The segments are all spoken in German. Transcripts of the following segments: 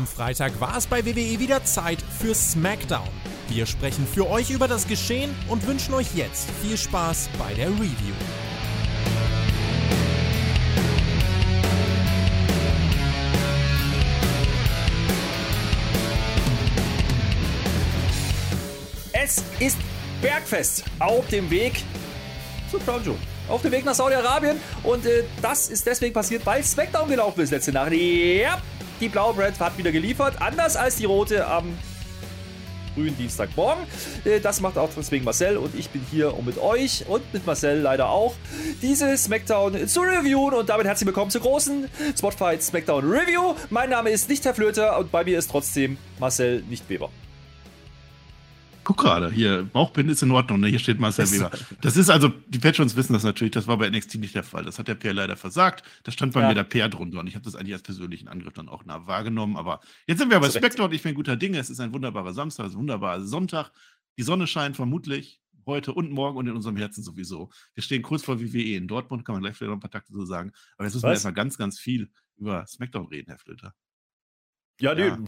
Am Freitag war es bei WWE wieder Zeit für SmackDown. Wir sprechen für euch über das Geschehen und wünschen euch jetzt viel Spaß bei der Review. Es ist Bergfest auf dem Weg zu Crown. Auf dem Weg nach Saudi-Arabien. Und äh, das ist deswegen passiert, weil SmackDown gelaufen ist letzte Nacht. Ja, die blaue Brand hat wieder geliefert. Anders als die rote am frühen Dienstagmorgen. Äh, das macht auch deswegen Marcel und ich bin hier, um mit euch und mit Marcel leider auch diese SmackDown zu reviewen und damit herzlich willkommen zur großen Spotfight SmackDown Review. Mein Name ist nicht Herr Flöter und bei mir ist trotzdem Marcel nicht Weber. Guck gerade, hier, Bauchbinde ist in Ordnung, ne? hier steht Marcel Weber. Das ist also, die Patrons wissen das natürlich, das war bei NXT nicht der Fall. Das hat der PR leider versagt. Da stand bei ja. mir der PR drunter und ich habe das eigentlich als persönlichen Angriff dann auch nah wahrgenommen. Aber jetzt sind wir bei Spectre ich bin guter Dinge. Es ist ein wunderbarer Samstag, es ist ein wunderbarer Sonntag. Die Sonne scheint vermutlich heute und morgen und in unserem Herzen sowieso. Wir stehen kurz vor WWE in Dortmund, kann man gleich vielleicht noch ein paar Takte so sagen. Aber jetzt müssen Was? wir erstmal ganz, ganz viel über SmackDown reden, Herr Flöter. Ja, ja.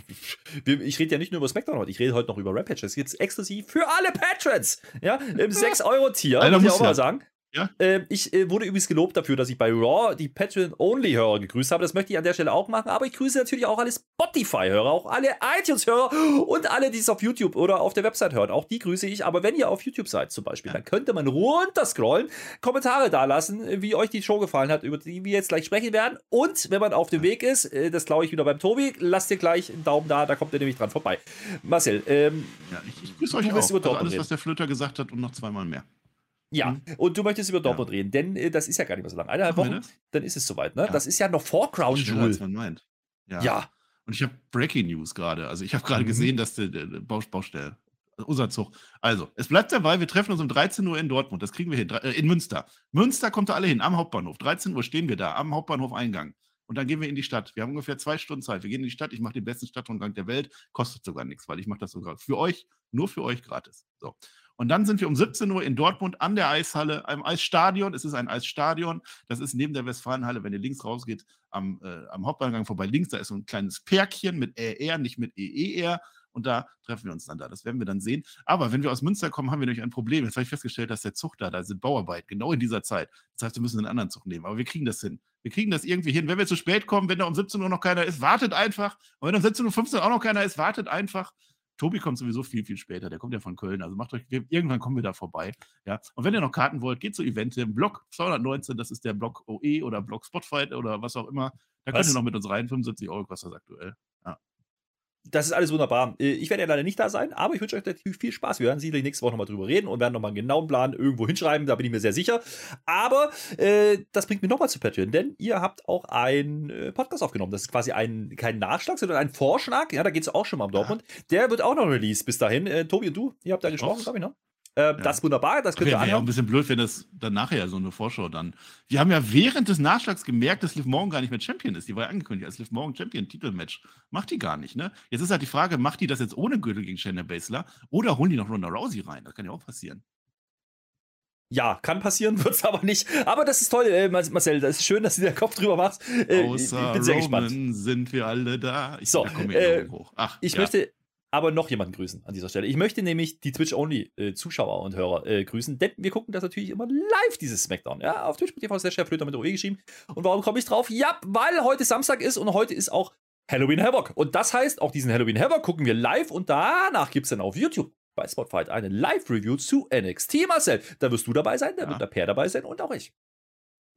Nee, ich rede ja nicht nur über SmackDown heute, ich rede heute noch über Rap Patches. Jetzt exklusiv für alle Patrons. Ja, im 6-Euro-Tier, muss ich auch mal sagen. Ja. Äh, ich äh, wurde übrigens gelobt dafür, dass ich bei Raw die Patreon-Only-Hörer gegrüßt habe. Das möchte ich an der Stelle auch machen. Aber ich grüße natürlich auch alle Spotify-Hörer, auch alle iTunes-Hörer und alle, die es auf YouTube oder auf der Website hören. Auch die grüße ich. Aber wenn ihr auf YouTube seid zum Beispiel, ja. dann könnte man runterscrollen, Kommentare da lassen, wie euch die Show gefallen hat, über die wir jetzt gleich sprechen werden. Und wenn man auf dem Weg ist, äh, das glaube ich wieder beim Tobi, lasst ihr gleich einen Daumen da, da kommt ihr nämlich dran vorbei. Marcel, ähm, ja, ich, ich grüße euch auch. Also alles, was der Flöter gesagt hat und noch zweimal mehr. Ja, mhm. und du möchtest über Dortmund ja. reden, denn äh, das ist ja gar nicht mehr so lange. Eineinhalb Wochen, dann ist es soweit, ne? Ja. Das ist ja noch vor Crown Jewel. Als man meint. Ja. ja. Und ich habe Breaking News gerade. Also ich habe gerade mhm. gesehen, dass der, der Baustelle, also unser Zug. Also, es bleibt dabei, wir treffen uns um 13 Uhr in Dortmund. Das kriegen wir hin. Äh, in Münster. Münster kommt da alle hin, am Hauptbahnhof. 13 Uhr stehen wir da, am Hauptbahnhof Eingang. Und dann gehen wir in die Stadt. Wir haben ungefähr zwei Stunden Zeit. Wir gehen in die Stadt. Ich mache den besten Stadtrundgang der Welt. Kostet sogar nichts, weil ich mache das sogar für euch, nur für euch gratis. So. Und dann sind wir um 17 Uhr in Dortmund an der Eishalle, einem Eisstadion. Es ist ein Eisstadion. Das ist neben der Westfalenhalle, wenn ihr links rausgeht, am, äh, am Hauptbahngang vorbei. Links, da ist so ein kleines Pärkchen mit ER, nicht mit EER. Und da treffen wir uns dann da. Das werden wir dann sehen. Aber wenn wir aus Münster kommen, haben wir nämlich ein Problem. Jetzt habe ich festgestellt, dass der Zug da, da sind Bauarbeit, genau in dieser Zeit. Das heißt, wir müssen einen anderen Zug nehmen. Aber wir kriegen das hin. Wir kriegen das irgendwie hin. Wenn wir zu spät kommen, wenn da um 17 Uhr noch keiner ist, wartet einfach. Und wenn um 17.15 Uhr auch noch keiner ist, wartet einfach. Tobi kommt sowieso viel, viel später. Der kommt ja von Köln. Also macht euch, irgendwann kommen wir da vorbei. Ja. Und wenn ihr noch Karten wollt, geht zu Eventim. Blog 219, das ist der Blog OE oder Blog Spotfight oder was auch immer. Da könnt ihr noch mit uns rein. 75 Euro kostet das aktuell. Das ist alles wunderbar. Äh, ich werde ja leider nicht da sein, aber ich wünsche euch natürlich viel Spaß. Wir werden sicherlich nächste Woche nochmal drüber reden und werden nochmal einen genauen Plan irgendwo hinschreiben, da bin ich mir sehr sicher. Aber äh, das bringt mich nochmal zu Patreon, denn ihr habt auch einen äh, Podcast aufgenommen. Das ist quasi ein, kein Nachschlag, sondern ein Vorschlag. Ja, da geht es auch schon mal um Dortmund. Ja. Der wird auch noch released bis dahin. Äh, Tobi und du, ihr habt da gesprochen, glaube ich, ne? Äh, ja. Das ist wunderbar, das könnt ihr anhören. Ja, ein bisschen blöd, wenn das dann nachher so eine Vorschau dann. Wir haben ja während des Nachschlags gemerkt, dass Liv Morgan gar nicht mehr Champion ist. Die war ja angekündigt als Liv Morgan Champion Titelmatch. Macht die gar nicht, ne? Jetzt ist halt die Frage, macht die das jetzt ohne Gürtel gegen Shayna Baszler oder holen die noch Ronda Rousey rein? Das kann ja auch passieren. Ja, kann passieren, wird es aber nicht. Aber das ist toll, äh, Marcel. Das ist schön, dass du dir den Kopf drüber machst. Äh, Außer ich bin sehr Roman gespannt. sind wir alle da. Ich, so, da äh, Ach, ich ja. möchte aber noch jemanden grüßen an dieser Stelle. Ich möchte nämlich die Twitch-Only-Zuschauer äh, und Hörer äh, grüßen, denn wir gucken das natürlich immer live, dieses Smackdown. Ja, auf Twitch.tv Chef Flöter mit OE geschrieben. Und warum komme ich drauf? Ja, weil heute Samstag ist und heute ist auch Halloween Havoc. Und das heißt, auch diesen Halloween Havoc gucken wir live und danach gibt es dann auf YouTube bei Spotfight eine Live-Review zu NXT, Marcel. Da wirst du dabei sein, da ja. wird der Per dabei sein und auch ich.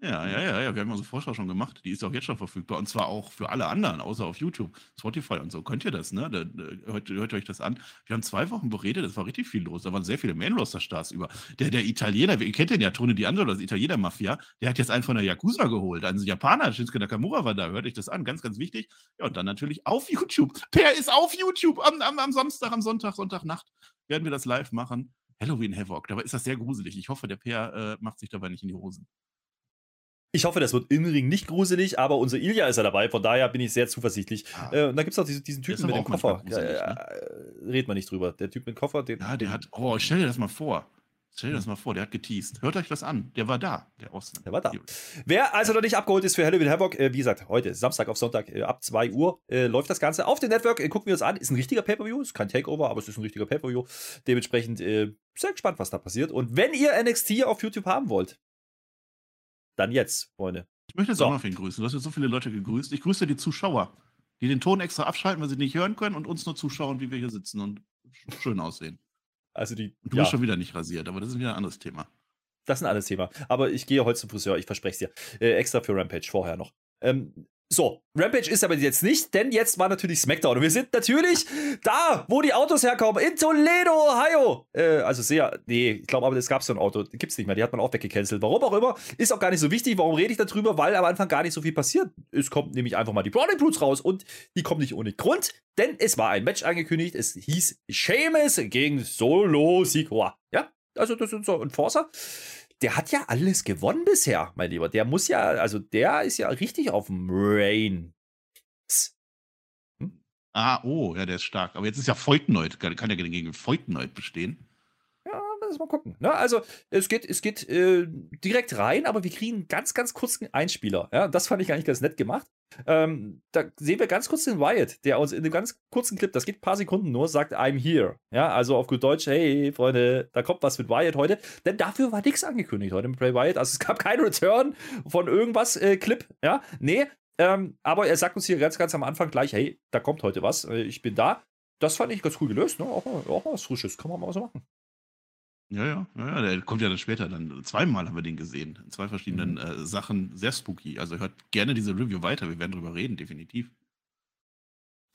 Ja, ja, ja, ja, wir haben unsere Vorschau schon gemacht. Die ist auch jetzt schon verfügbar. Und zwar auch für alle anderen, außer auf YouTube, Spotify und so. Könnt ihr das, ne? Da, da, hört, hört euch das an. Wir haben zwei Wochen beredet, es war richtig viel los. Da waren sehr viele Main-Roster-Stars über. Der, der Italiener, ihr kennt den ja, Tone D'Angelo, das Italiener-Mafia, der hat jetzt einen von der Yakuza geholt. Ein Japaner, Shinsuke Nakamura war da. Hört euch das an, ganz, ganz wichtig. Ja, und dann natürlich auf YouTube. Per ist auf YouTube am, am, am Samstag, am Sonntag, Sonntagnacht werden wir das live machen. Halloween Havoc. Dabei ist das sehr gruselig. Ich hoffe, der Per äh, macht sich dabei nicht in die Hosen. Ich hoffe, das wird im Ring nicht gruselig, aber unser Ilja ist ja dabei, von daher bin ich sehr zuversichtlich. Ah. Äh, und da gibt es auch diesen, diesen Typen mit dem Koffer. Ja, ne? Redet man nicht drüber. Der Typ mit dem Koffer, den. Ja, der hat. Oh, stell dir das mal vor. Stell dir das mal vor, der hat geteased. Hört euch das an. Der war da, der Osten. Der war da. Wer also noch nicht abgeholt ist für Halloween Havoc, äh, wie gesagt, heute, Samstag auf Sonntag äh, ab 2 Uhr äh, läuft das Ganze auf dem Network. Äh, gucken wir uns an. Ist ein richtiger Pay-Per-View. Ist kein Takeover, aber es ist ein richtiger Pay-Per-View. Dementsprechend äh, sehr gespannt, was da passiert. Und wenn ihr NXT auf YouTube haben wollt, dann jetzt, Freunde. Ich möchte jetzt so. auch noch wen grüßen. Du hast jetzt so viele Leute gegrüßt. Ich grüße die Zuschauer, die den Ton extra abschalten, weil sie nicht hören können und uns nur zuschauen, wie wir hier sitzen und schön aussehen. Also die. Du ja. bist schon wieder nicht rasiert, aber das ist wieder ein anderes Thema. Das ist ein anderes Thema. Aber ich gehe heute zum Friseur, ich verspreche es dir. Äh, extra für Rampage vorher noch. Ähm, so, Rampage ist aber jetzt nicht, denn jetzt war natürlich SmackDown. Und wir sind natürlich da, wo die Autos herkommen, in Toledo, Ohio. Äh, also sehr, nee, ich glaube aber, es gab so ein Auto, gibt es nicht mehr, die hat man auch weggecancelt. Warum auch immer, ist auch gar nicht so wichtig. Warum rede ich darüber? Weil am Anfang gar nicht so viel passiert. Es kommt nämlich einfach mal die Browning Brutes raus und die kommen nicht ohne Grund, denn es war ein Match angekündigt. Es hieß Seamus gegen Solo Sikoa. Ja, also das sind so Enforcer der hat ja alles gewonnen bisher, mein Lieber. Der muss ja, also der ist ja richtig auf dem Rain. Hm? Ah, oh, ja, der ist stark. Aber jetzt ist ja Feutenoid, kann ja gegen Feutenoid bestehen. Ja, lass mal gucken. Ne? Also, es geht, es geht äh, direkt rein, aber wir kriegen einen ganz, ganz kurzen Einspieler. Ja, das fand ich eigentlich ganz nett gemacht. Ähm, da sehen wir ganz kurz den Wyatt, der uns in einem ganz kurzen Clip, das geht ein paar Sekunden nur, sagt, I'm here. Ja, also auf gut Deutsch, hey, Freunde, da kommt was mit Wyatt heute. Denn dafür war nichts angekündigt heute mit Bray Wyatt. Also es gab keinen Return von irgendwas äh, Clip. Ja, nee. Ähm, aber er sagt uns hier ganz, ganz am Anfang gleich, hey, da kommt heute was, äh, ich bin da. Das fand ich ganz cool gelöst, ne? Auch mal, auch mal was Frisches, kann man mal so machen. Ja, ja, ja, ja, der kommt ja dann später. Dann zweimal haben wir den gesehen. In zwei verschiedenen mhm. äh, Sachen. Sehr spooky. Also hört gerne diese Review weiter. Wir werden drüber reden, definitiv.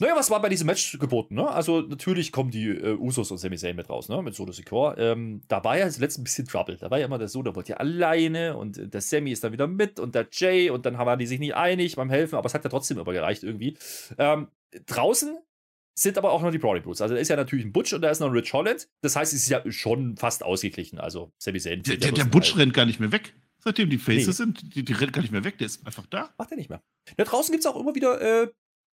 Naja, was war bei diesem Match geboten? Ne? Also, natürlich kommen die äh, Usos und Sami Zayn mit raus, ne? mit Solo Secure. Ähm, da war ja zuletzt ein bisschen Trouble. Da war ja immer der Solo, wollte ja alleine und der Sammy ist dann wieder mit und der Jay und dann waren die sich nicht einig beim Helfen, aber es hat ja trotzdem immer gereicht irgendwie. Ähm, draußen sind aber auch noch die Brody Brutes. Also da ist ja natürlich ein Butch und da ist noch ein Rich Holland. Das heißt, es ist ja schon fast ausgeglichen. Also Sami Zayn. Der, der, der Butch rennt gar nicht mehr weg. Seitdem die Faces nee. sind, die, die rennt gar nicht mehr weg. Der ist einfach da. Macht er nicht mehr. Da draußen gibt es auch immer wieder äh,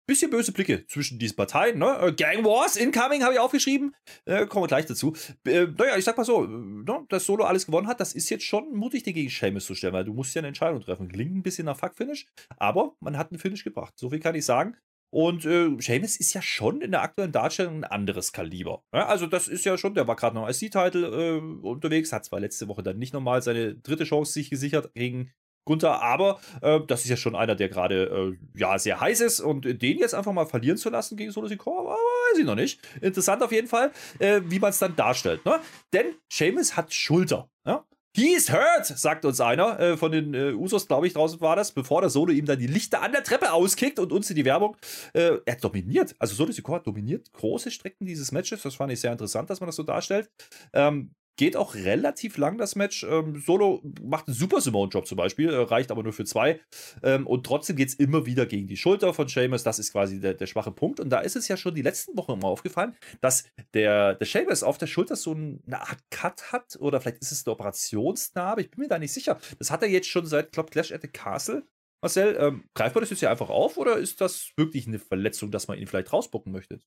bisschen böse Blicke zwischen diesen Parteien. Ne? Äh, Gang Wars incoming habe ich aufgeschrieben. Äh, kommen wir gleich dazu. Äh, naja, ich sag mal so, äh, ne, dass Solo alles gewonnen hat, das ist jetzt schon mutig, dir gegen Seamus zu stellen, weil du musst ja eine Entscheidung treffen. Klingt ein bisschen nach Fuck-Finish, aber man hat einen Finish gebracht. So viel kann ich sagen. Und äh, Seamus ist ja schon in der aktuellen Darstellung ein anderes Kaliber. Ja, also das ist ja schon, der war gerade noch als IC-Title äh, unterwegs, hat zwar letzte Woche dann nicht nochmal seine dritte Chance sich gesichert gegen Gunther, aber äh, das ist ja schon einer, der gerade äh, ja sehr heiß ist und den jetzt einfach mal verlieren zu lassen gegen Solo Sikoa, weiß ich noch nicht. Interessant auf jeden Fall, äh, wie man es dann darstellt. Ne? Denn Seamus hat Schulter. Ja? He's hurt, sagt uns einer äh, von den äh, Usos, glaube ich, draußen war das, bevor der Solo ihm dann die Lichter an der Treppe auskickt und uns in die Werbung. Äh, er dominiert, also Solo Sikoa dominiert große Strecken dieses Matches. Das fand ich sehr interessant, dass man das so darstellt. Ähm, Geht auch relativ lang das Match. Ähm, Solo macht einen super Simone-Job zum Beispiel, äh, reicht aber nur für zwei. Ähm, und trotzdem geht es immer wieder gegen die Schulter von Seamus. Das ist quasi der, der, schwache Punkt. Und da ist es ja schon die letzten Wochen immer aufgefallen, dass der, der Seamus auf der Schulter so eine Art Cut hat. Oder vielleicht ist es eine Operationsnarbe. Ich bin mir da nicht sicher. Das hat er jetzt schon seit, glaube Clash at the Castle. Marcel, ähm, greift man das jetzt hier einfach auf oder ist das wirklich eine Verletzung, dass man ihn vielleicht rausbucken möchte?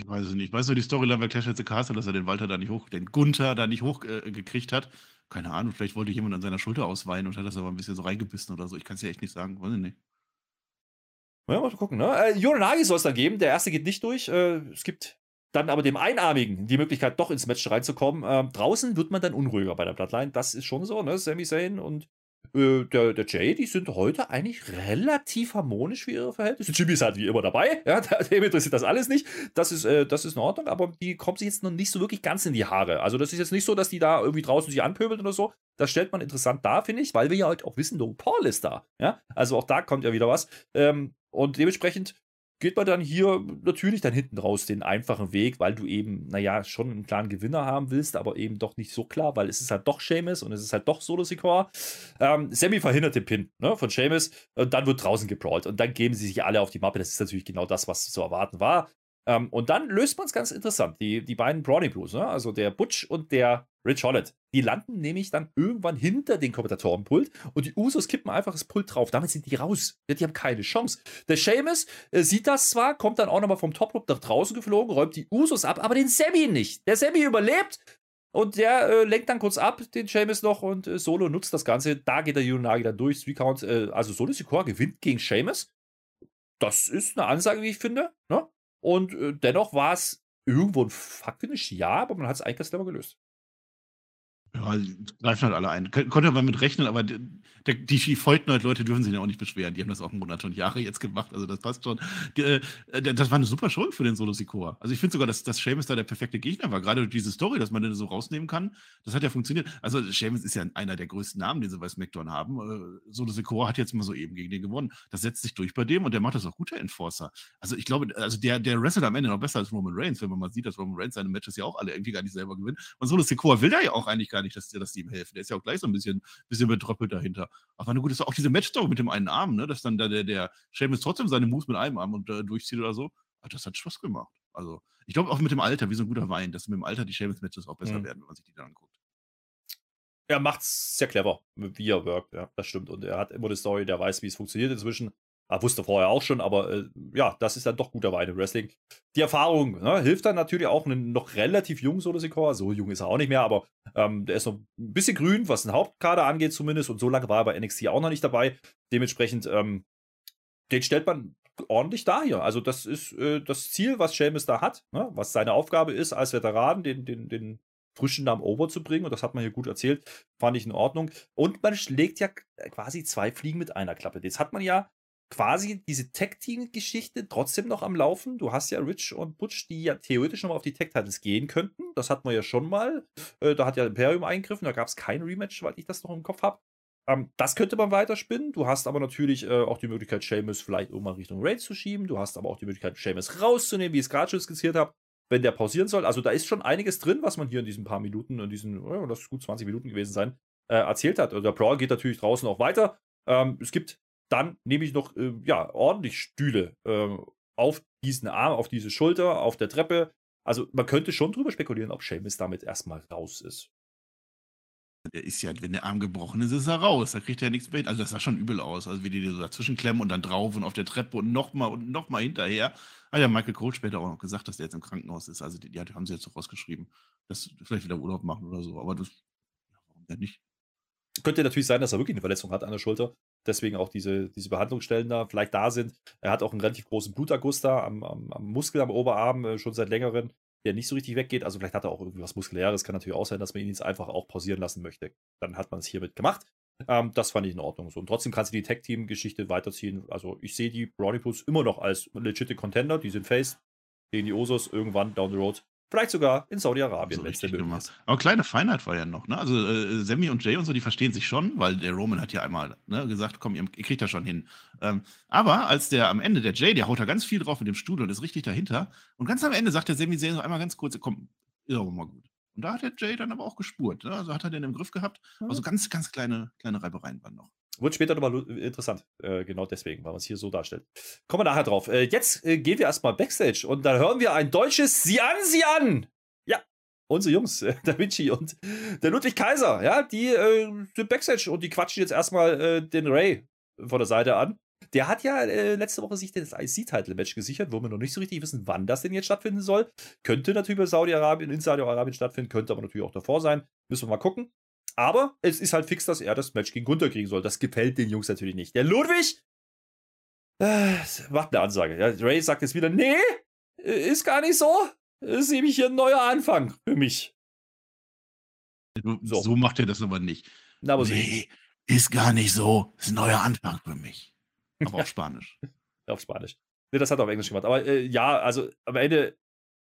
Ich weiß es nicht. Weißt du die Storyline bei Clash at the Castle, dass er den Walter da nicht hoch, den Gunther da nicht hochgekriegt äh, hat? Keine Ahnung, vielleicht wollte jemand an seiner Schulter ausweinen und hat das aber ein bisschen so reingebissen oder so. Ich kann es ja echt nicht sagen, weiß ich nicht. Ja, mal gucken, ne? Äh, Yoranagi soll es dann geben. Der erste geht nicht durch. Äh, es gibt dann aber dem Einarmigen die Möglichkeit, doch ins Match reinzukommen. Äh, draußen wird man dann unruhiger bei der Bloodline. Das ist schon so, ne? Sami Zayn und äh, der, der Jay, die sind heute eigentlich relativ harmonisch für ihre Verhältnisse. Jimmy ist halt wie immer dabei, ja, dem interessiert das alles nicht. Das ist, äh, das ist in Ordnung, aber die kommt sich jetzt noch nicht so wirklich ganz in die Haare. Also, das ist jetzt nicht so, dass die da irgendwie draußen sich anpöbeln oder so. Das stellt man interessant dar, finde ich, weil wir ja halt auch wissen, Logan Paul ist da. Ja, also auch da kommt ja wieder was. Ähm, und dementsprechend geht man dann hier natürlich dann hinten raus den einfachen Weg, weil du eben, naja, schon einen klaren Gewinner haben willst, aber eben doch nicht so klar, weil es ist halt doch Seamus und es ist halt doch Solo Sikoa. Ähm, Sammy verhindert den Pin ne, von Seamus und dann wird draußen gebrawlt und dann geben sie sich alle auf die Mappe. Das ist natürlich genau das, was zu erwarten war. Ähm, und dann löst man es ganz interessant. Die, die beiden Brownie Blues, ne? also der Butch und der Rich Holland, die landen nämlich dann irgendwann hinter den Kommentatorenpult und die Usos kippen einfach das Pult drauf. Damit sind die raus. Die haben keine Chance. Der Seamus äh, sieht das zwar, kommt dann auch nochmal vom Top Rope nach draußen geflogen, räumt die Usos ab, aber den Sammy nicht. Der Sammy überlebt, Und der äh, lenkt dann kurz ab, den Seamus noch, und äh, Solo nutzt das Ganze. Da geht der Yunagi dann durch. Three Count, äh, also Solo Sikoa gewinnt gegen Seamus. Das ist eine Ansage, wie ich finde. Ne? Und äh, dennoch war es irgendwo ein Fuck-Finish, ja, aber man hat es eigentlich ganz clever gelöst. Ja, greifen halt alle ein. Kon konnte man mit rechnen, aber die, die Leute dürfen sich ja auch nicht beschweren. Die haben das auch Monate und Jahre jetzt gemacht. Also das passt schon. Die, äh, das war eine super Show für den Solo Sikoa. Also ich finde sogar, dass, dass Seamus da der perfekte Gegner war. Gerade diese Story, dass man den so rausnehmen kann, das hat ja funktioniert. Also Seamus ist ja einer der größten Namen, den sie bei SmackDown haben. Äh, Solo Sikoa hat jetzt mal so eben gegen den gewonnen. Das setzt sich durch bei dem und der macht das auch guter Enforcer. Also ich glaube, also der, der wrestelt am Ende noch besser als Roman Reigns, wenn man mal sieht, dass Roman Reigns seine Matches ja auch alle irgendwie gar nicht selber gewinnt. Und Solo Sikoa will da ja auch eigentlich gar nicht, dass, dass die ihm helfen. Der ist ja auch gleich so ein bisschen, bisschen betröppelt dahinter. Aber na gut, ist auch diese Matchstory mit dem einen Arm, ne? dass dann da der, der Seamus trotzdem seine Moves mit einem Arm und, äh, durchzieht oder so. Aber das hat Spaß gemacht. Also, ich glaube auch mit dem Alter, wie so ein guter Wein, dass mit dem Alter die Seamus-Matches auch besser mhm. werden, wenn man sich die dann anguckt. Er macht's sehr clever, wie er wirkt, ja, das stimmt. Und er hat immer eine Story, der weiß, wie es funktioniert inzwischen. Ah, wusste vorher auch schon, aber äh, ja, das ist dann doch guter Wein im Wrestling. Die Erfahrung ne, hilft dann natürlich auch einen noch relativ jungen Solo Sikoa. So jung ist er auch nicht mehr, aber ähm, der ist noch ein bisschen grün, was den Hauptkader angeht zumindest. Und so lange war er bei NXT auch noch nicht dabei. Dementsprechend, ähm, den stellt man ordentlich da hier. Also das ist äh, das Ziel, was Seamus da hat, ne, was seine Aufgabe ist als Veteran, den, den, den frischen Namen over zu bringen. Und das hat man hier gut erzählt. Fand ich in Ordnung. Und man schlägt ja quasi zwei Fliegen mit einer Klappe. Jetzt hat man ja quasi diese Tag-Team-Geschichte trotzdem noch am Laufen. Du hast ja Rich und Butch, die ja theoretisch nochmal auf die Tag-Titles gehen könnten. Das hatten wir ja schon mal. Äh, da hat ja Imperium eingegriffen, da gab es kein Rematch, weil ich das noch im Kopf habe. Ähm, das könnte man weiterspinnen. Du hast aber natürlich äh, auch die Möglichkeit, Seamus vielleicht irgendwann Richtung Raid zu schieben. Du hast aber auch die Möglichkeit, Seamus rauszunehmen, wie ich es gerade schon skizziert habe, wenn der pausieren soll. Also da ist schon einiges drin, was man hier in diesen paar Minuten, in diesen, oh, das ist gut 20 Minuten gewesen sein, äh, erzählt hat. Also der Brawl geht natürlich draußen auch weiter. Ähm, es gibt dann nehme ich noch äh, ja, ordentlich Stühle äh, auf diesen Arm, auf diese Schulter, auf der Treppe. Also man könnte schon drüber spekulieren, ob Seamus damit erstmal raus ist. Der ist ja, wenn der Arm gebrochen ist, ist er raus. Da kriegt er ja nichts mehr hin. Also das sah schon übel aus. Also wie die so dazwischen klemmen und dann drauf und auf der Treppe und nochmal und nochmal hinterher. Hat ja Michael Cole später auch noch gesagt, dass der jetzt im Krankenhaus ist. Also die, die haben sie jetzt so rausgeschrieben, dass vielleicht wieder Urlaub machen oder so. Aber das, warum denn nicht? Könnte natürlich sein, dass er wirklich eine Verletzung hat an der Schulter. Deswegen auch diese, diese Behandlungsstellen da vielleicht da sind. Er hat auch einen relativ großen Bluterguss da am, am, am Muskel am Oberarm äh, schon seit längerem, der nicht so richtig weggeht. Also vielleicht hat er auch irgendwas Muskuläres. Kann natürlich auch sein, dass man ihn jetzt einfach auch pausieren lassen möchte. Dann hat man es hiermit gemacht. Ähm, das fand ich in Ordnung so. Und trotzdem kannst du die Tag-Team-Geschichte weiterziehen. Also ich sehe die Brownie Pools immer noch als legitime Contender. Die sind Face gegen die Osos irgendwann down the road Vielleicht sogar in Saudi-Arabien, so wenn es denn möglich ist. Aber kleine Feinheit war ja noch, ne? Also äh, Sammy und Jay und so, die verstehen sich schon, weil der Roman hat ja einmal ne, gesagt, komm, ihr, ihr kriegt das schon hin. Ähm, aber als der am Ende, der Jay, der haut da ganz viel drauf mit dem Stuhl und ist richtig dahinter. Und ganz am Ende sagt der Sammy so einmal ganz kurz, komm, ist aber mal gut. Und da hat der Jay dann aber auch gespurt. Ne? Also hat er den im Griff gehabt. Also ganz, ganz kleine, kleine Reibereien waren noch. Wird später nochmal interessant. Äh, genau deswegen, weil man es hier so darstellt. Kommen wir nachher drauf. Äh, jetzt äh, gehen wir erstmal Backstage und dann hören wir ein deutsches Sie an, Sie an! Ja, unsere Jungs, äh, der Vinci und der Ludwig Kaiser, ja, die äh, sind Backstage und die quatschen jetzt erstmal äh, den Ray von der Seite an. Der hat ja äh, letzte Woche sich das IC-Title-Match gesichert, wo wir noch nicht so richtig wissen, wann das denn jetzt stattfinden soll. Könnte natürlich bei Saudi-Arabien, in Saudi-Arabien stattfinden, könnte aber natürlich auch davor sein. Müssen wir mal gucken. Aber es ist halt fix, dass er das Match gegen Gunther kriegen soll. Das gefällt den Jungs natürlich nicht. Der Ludwig äh, macht eine Ansage. Ja, Ray sagt jetzt wieder, nee, ist gar nicht so. ist nämlich hier ein neuer Anfang für mich. So, so macht er das aber nicht. Na, aber nee, so. ist gar nicht so. Ist ein neuer Anfang für mich. Aber auf Spanisch. auf Spanisch. Nee, das hat er auf Englisch gemacht. Aber äh, ja, also am Ende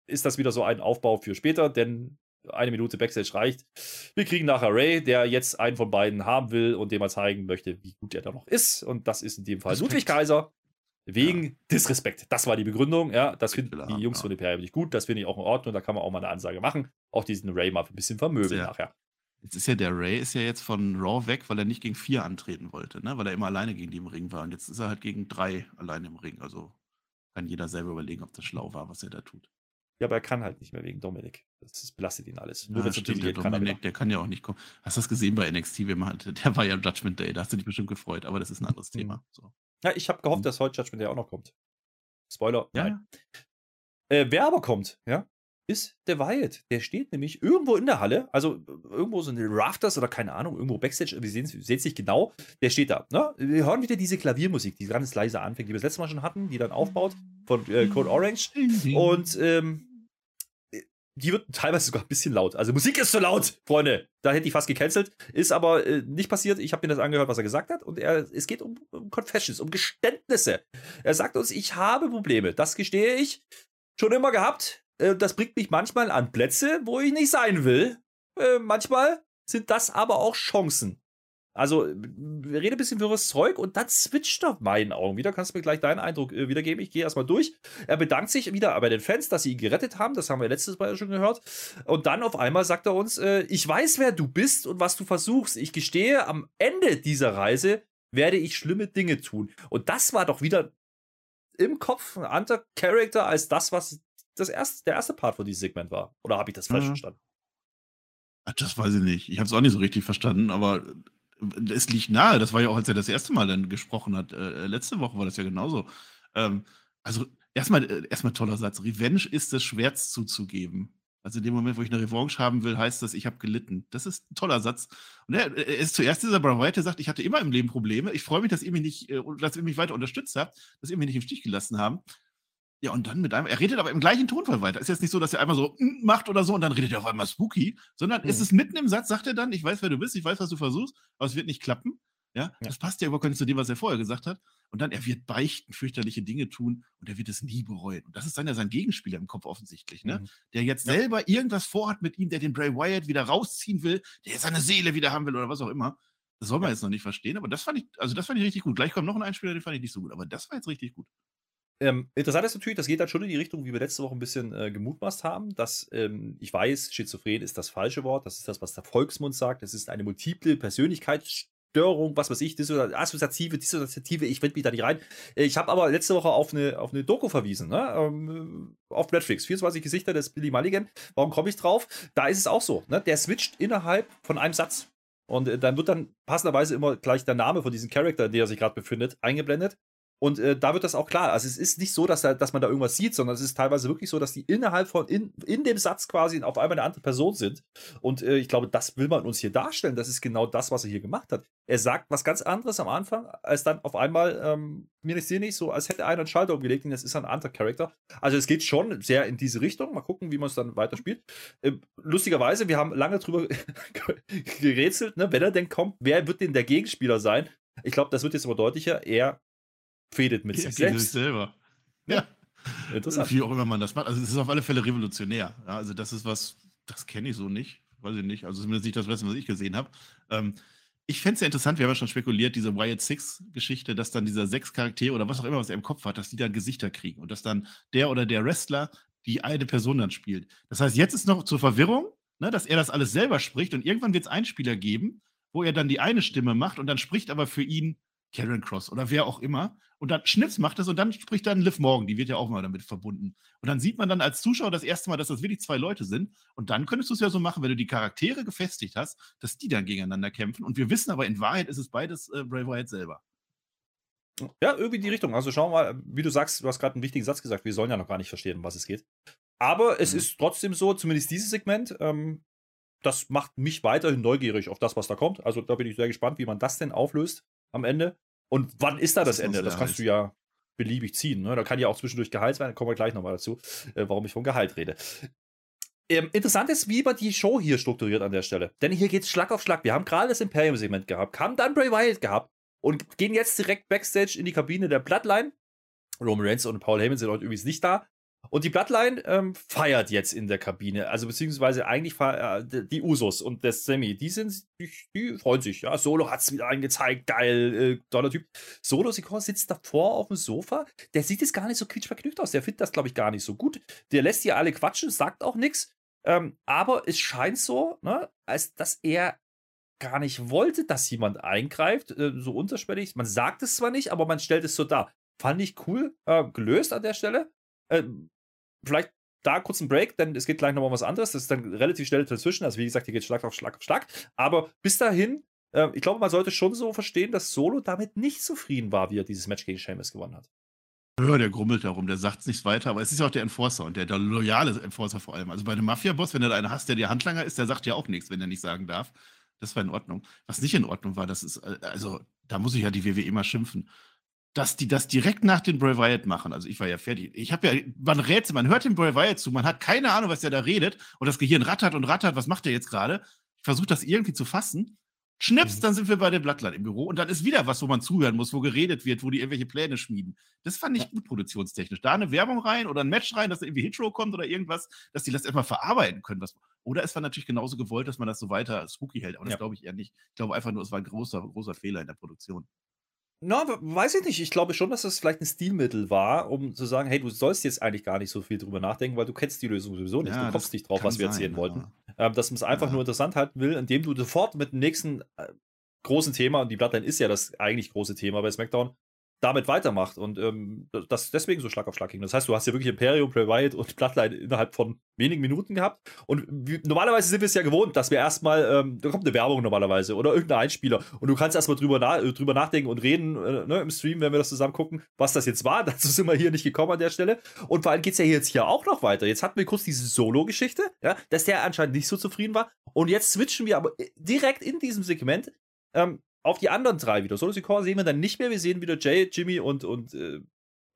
ist das wieder so ein Aufbau für später, denn eine Minute Backstage reicht. Wir kriegen nachher Ray, der jetzt einen von beiden haben will und dem mal zeigen möchte, wie gut er da noch ist. Und das ist in dem Fall Respekt. Ludwig Kaiser. Wegen ja. Disrespekt. Das war die Begründung. Ja, das finden die Jungs ja. von Imperium nicht gut. Das finde ich auch in Ordnung. Da kann man auch mal eine Ansage machen. Auch diesen Ray mal ein bisschen vermögen nachher. Jetzt ist ja der Ray ist ja jetzt von Raw weg, weil er nicht gegen vier antreten wollte, ne? Weil er immer alleine gegen die im Ring war. Und jetzt ist er halt gegen drei alleine im Ring. Also kann jeder selber überlegen, ob das schlau war, was er da tut. Ja, aber er kann halt nicht mehr wegen Dominik. Das, belastet ihn alles. Nur ja, stimmt, der Dominik, der kann ja auch nicht kommen. Hast du das gesehen bei NXT? Der war ja Judgment Day, da hast du dich bestimmt gefreut, aber das ist ein anderes mhm. Thema. So. Ja, ich habe gehofft, mhm. dass heute Judgment Day auch noch kommt. Spoiler, ja. nein. Äh, wer aber kommt, ja, ist der Wyatt. Der steht nämlich irgendwo in der Halle, also irgendwo so in den Rafters oder keine Ahnung, irgendwo Backstage, wir sehen es nicht genau. Der steht da. Ne? Wir hören wieder diese Klaviermusik, die ganz leise anfängt, die wir das letzte Mal schon hatten, die dann aufbaut von äh, Code Orange. Und ähm, die wird teilweise sogar ein bisschen laut. Also Musik ist so laut, Freunde. Da hätte ich fast gecancelt. Ist aber äh, nicht passiert. Ich habe mir das angehört, was er gesagt hat. Und er, es geht um, um Confessions, um Geständnisse. Er sagt uns, ich habe Probleme. Das gestehe ich. Schon immer gehabt. Äh, das bringt mich manchmal an Plätze, wo ich nicht sein will. Äh, manchmal sind das aber auch Chancen. Also, wir reden ein bisschen wirres Zeug und dann switcht er meinen Augen wieder. Kannst du mir gleich deinen Eindruck äh, wiedergeben? Ich gehe erstmal durch. Er bedankt sich wieder bei den Fans, dass sie ihn gerettet haben. Das haben wir letztes Mal schon gehört. Und dann auf einmal sagt er uns: äh, Ich weiß, wer du bist und was du versuchst. Ich gestehe, am Ende dieser Reise werde ich schlimme Dinge tun. Und das war doch wieder im Kopf ein anderer Charakter als das, was das erste, der erste Part von diesem Segment war. Oder habe ich das falsch mhm. verstanden? Das weiß ich nicht. Ich habe es auch nicht so richtig verstanden, aber es liegt nahe. Das war ja auch, als er das erste Mal dann gesprochen hat. Äh, letzte Woche war das ja genauso. Ähm, also erstmal, äh, erstmal toller Satz. Revenge ist das Schwert zuzugeben. Also in dem Moment, wo ich eine Revanche haben will, heißt das, ich habe gelitten. Das ist ein toller Satz. Und er, er ist zuerst dieser Bray Wyatt, der sagt, ich hatte immer im Leben Probleme. Ich freue mich, dass ihr mich nicht, äh, dass ihr mich weiter unterstützt habt, dass ihr mich nicht im Stich gelassen habt. Ja, und dann mit einem, er redet aber im gleichen Tonfall weiter. Ist jetzt nicht so, dass er einmal so mm, macht oder so und dann redet er auf einmal spooky, sondern mhm. ist es mitten im Satz, sagt er dann, ich weiß, wer du bist, ich weiß, was du versuchst, aber es wird nicht klappen. Ja, ja. das passt ja überhaupt nicht zu dem, was er vorher gesagt hat. Und dann, er wird beichten, fürchterliche Dinge tun und er wird es nie bereuen. Und das ist dann ja sein Gegenspieler im Kopf offensichtlich, ne? Mhm. Der jetzt ja. selber irgendwas vorhat mit ihm, der den Bray Wyatt wieder rausziehen will, der seine Seele wieder haben will oder was auch immer. Das soll man ja. jetzt noch nicht verstehen, aber das fand ich, also das fand ich richtig gut. Gleich kommt noch ein Einspieler, den fand ich nicht so gut, aber das war jetzt richtig gut. Ähm, interessant ist natürlich, das geht dann schon in die Richtung, wie wir letzte Woche ein bisschen äh, gemutmaßt haben, dass ähm, ich weiß, schizophren ist das falsche Wort, das ist das, was der Volksmund sagt, es ist eine multiple Persönlichkeitsstörung, was weiß ich, assoziative, dissoziative, ich finde mich da nicht rein. Ich habe aber letzte Woche auf eine, auf eine Doku verwiesen, ne? Ähm, auf Netflix, 24 Gesichter des Billy Mulligan. Warum komme ich drauf? Da ist es auch so, ne? der switcht innerhalb von einem Satz. Und äh, dann wird dann passenderweise immer gleich der Name von diesem Charakter, in dem er sich gerade befindet, eingeblendet. Und äh, da wird das auch klar. Also es ist nicht so, dass, da, dass man da irgendwas sieht, sondern es ist teilweise wirklich so, dass die innerhalb von, in, in dem Satz quasi auf einmal eine andere Person sind. Und äh, ich glaube, das will man uns hier darstellen. Das ist genau das, was er hier gemacht hat. Er sagt was ganz anderes am Anfang, als dann auf einmal, ähm, mir nicht sehe nicht so, als hätte einer einen Schalter umgelegt und das ist ein anderer Charakter. Also es geht schon sehr in diese Richtung. Mal gucken, wie man es dann weiterspielt. Äh, lustigerweise, wir haben lange drüber gerätselt, ne, wenn er denn kommt, wer wird denn der Gegenspieler sein? Ich glaube, das wird jetzt aber deutlicher. Er fädet mit sich selbst. Selber. Ja. Interessant. Wie auch immer man das macht. Also es ist auf alle Fälle revolutionär. Ja, also das ist was, das kenne ich so nicht. Weiß ich nicht. Also zumindest nicht das Beste, was ich gesehen habe. Ähm, ich fände es ja interessant, wir haben ja schon spekuliert, diese Wild Six-Geschichte, dass dann dieser sechs Charaktere oder was auch immer, was er im Kopf hat, dass die dann Gesichter kriegen und dass dann der oder der Wrestler die eine Person dann spielt. Das heißt, jetzt ist noch zur Verwirrung, ne, dass er das alles selber spricht und irgendwann wird es einen Spieler geben, wo er dann die eine Stimme macht und dann spricht aber für ihn Karen Cross oder wer auch immer. Und dann Schnips macht das und dann spricht dann Liv Morgan, die wird ja auch mal damit verbunden. Und dann sieht man dann als Zuschauer das erste Mal, dass das wirklich zwei Leute sind. Und dann könntest du es ja so machen, wenn du die Charaktere gefestigt hast, dass die dann gegeneinander kämpfen. Und wir wissen aber, in Wahrheit ist es beides äh, Bray Wyatt selber. Ja, irgendwie die Richtung. Also schauen wir mal, wie du sagst, du hast gerade einen wichtigen Satz gesagt, wir sollen ja noch gar nicht verstehen, um was es geht. Aber es mhm. ist trotzdem so, zumindest dieses Segment, ähm, das macht mich weiterhin neugierig auf das, was da kommt. Also da bin ich sehr gespannt, wie man das denn auflöst am Ende. Und wann ist da das, das Ende? Das kannst du ja beliebig ziehen. Ne? Da kann ja auch zwischendurch Gehalt sein. Da kommen wir gleich nochmal dazu, äh, warum ich von Gehalt rede. Ähm, interessant ist, wie man die Show hier strukturiert an der Stelle. Denn hier geht es Schlag auf Schlag. Wir haben gerade das Imperium-Segment gehabt, haben dann Bray Wyatt gehabt und gehen jetzt direkt Backstage in die Kabine der Bloodline. Roman Reigns und Paul Heyman sind heute übrigens nicht da. Und die Bloodline ähm, feiert jetzt in der Kabine, also beziehungsweise eigentlich äh, die Usos und der Sammy, die sind, die, die freuen sich, ja. Solo hat es wieder eingezeigt, geil, äh, toller Typ. Solo Sikor sitzt davor auf dem Sofa, der sieht jetzt gar nicht so quietschvergnügt aus, der findet das, glaube ich, gar nicht so gut. Der lässt die alle quatschen, sagt auch nichts, ähm, aber es scheint so, ne, als dass er gar nicht wollte, dass jemand eingreift, äh, so unterschwellig. Man sagt es zwar nicht, aber man stellt es so dar. Fand ich cool äh, gelöst an der Stelle. Äh, vielleicht da kurz ein Break, denn es geht gleich nochmal was anderes. Das ist dann relativ schnell dazwischen. Also, wie gesagt, hier geht Schlag auf Schlag auf Schlag. Aber bis dahin, äh, ich glaube, man sollte schon so verstehen, dass Solo damit nicht zufrieden war, wie er dieses Match gegen Sheamus gewonnen hat. Ja, der grummelt darum, der sagt nichts weiter, aber es ist ja auch der Enforcer und der, der loyale Enforcer vor allem. Also bei einem Mafia-Boss, wenn du da einen hast, der dir Handlanger ist, der sagt ja auch nichts, wenn er nicht sagen darf. Das war in Ordnung. Was nicht in Ordnung war, das ist, äh, also da muss ich ja die WWE mal schimpfen. Dass die das direkt nach den Bray Wyatt machen. Also ich war ja fertig. Ich habe ja, man Rätsel, man hört dem Bray Wyatt zu, man hat keine Ahnung, was der da redet und das Gehirn rattert und rattert, was macht der jetzt gerade? Ich versuche das irgendwie zu fassen Schnips, mhm. dann sind wir bei den Blattland im Büro und dann ist wieder was, wo man zuhören muss, wo geredet wird, wo die irgendwelche Pläne schmieden. Das fand ich gut produktionstechnisch. Da eine Werbung rein oder ein Match rein, dass da irgendwie Hitro kommt oder irgendwas, dass die das erstmal verarbeiten können. Was, oder es war natürlich genauso gewollt, dass man das so weiter spooky hält. Aber das ja. glaube ich eher nicht. Ich glaube einfach nur, es war ein großer, großer Fehler in der Produktion. Na, weiß ich nicht. Ich glaube schon, dass das vielleicht ein Stilmittel war, um zu sagen, hey, du sollst jetzt eigentlich gar nicht so viel drüber nachdenken, weil du kennst die Lösung sowieso nicht. Ja, du kommst nicht drauf, was wir erzählen wollten. Ähm, dass man es einfach ja. nur interessant halten will, indem du sofort mit dem nächsten äh, großen Thema, und die Bloodline ist ja das eigentlich große Thema bei SmackDown, damit weitermacht und ähm, das deswegen so Schlag auf Schlag ging. Das heißt, du hast ja wirklich Imperium, Wyatt und Bloodline innerhalb von wenigen Minuten gehabt. Und wie, normalerweise sind wir es ja gewohnt, dass wir erstmal, ähm, da kommt eine Werbung normalerweise oder irgendein Einspieler und du kannst erstmal drüber, na, drüber nachdenken und reden äh, ne, im Stream, wenn wir das zusammen gucken, was das jetzt war. Dazu sind wir hier nicht gekommen an der Stelle. Und vor allem geht es ja jetzt hier auch noch weiter. Jetzt hatten wir kurz diese Solo-Geschichte, ja, dass der anscheinend nicht so zufrieden war. Und jetzt switchen wir aber äh, direkt in diesem Segment ähm, auf die anderen drei wieder. Solo Sikoa sehen wir dann nicht mehr. Wir sehen wieder Jay, Jimmy und, und äh,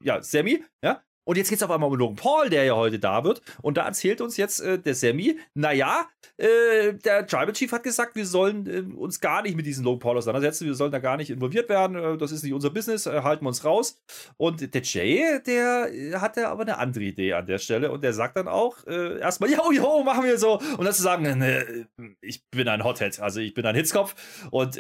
ja, Sammy, ja, und jetzt geht es auf einmal um Logan Paul, der ja heute da wird. Und da erzählt uns jetzt äh, der Sammy, naja, äh, der Tribal Chief hat gesagt, wir sollen äh, uns gar nicht mit diesem Logan Paul auseinandersetzen, wir sollen da gar nicht involviert werden, äh, das ist nicht unser Business, äh, halten wir uns raus. Und der Jay, der äh, hatte aber eine andere Idee an der Stelle und der sagt dann auch erstmal, jo, jo, machen wir so. Und dann zu sagen, ich bin ein Hothead, also ich bin ein Hitzkopf und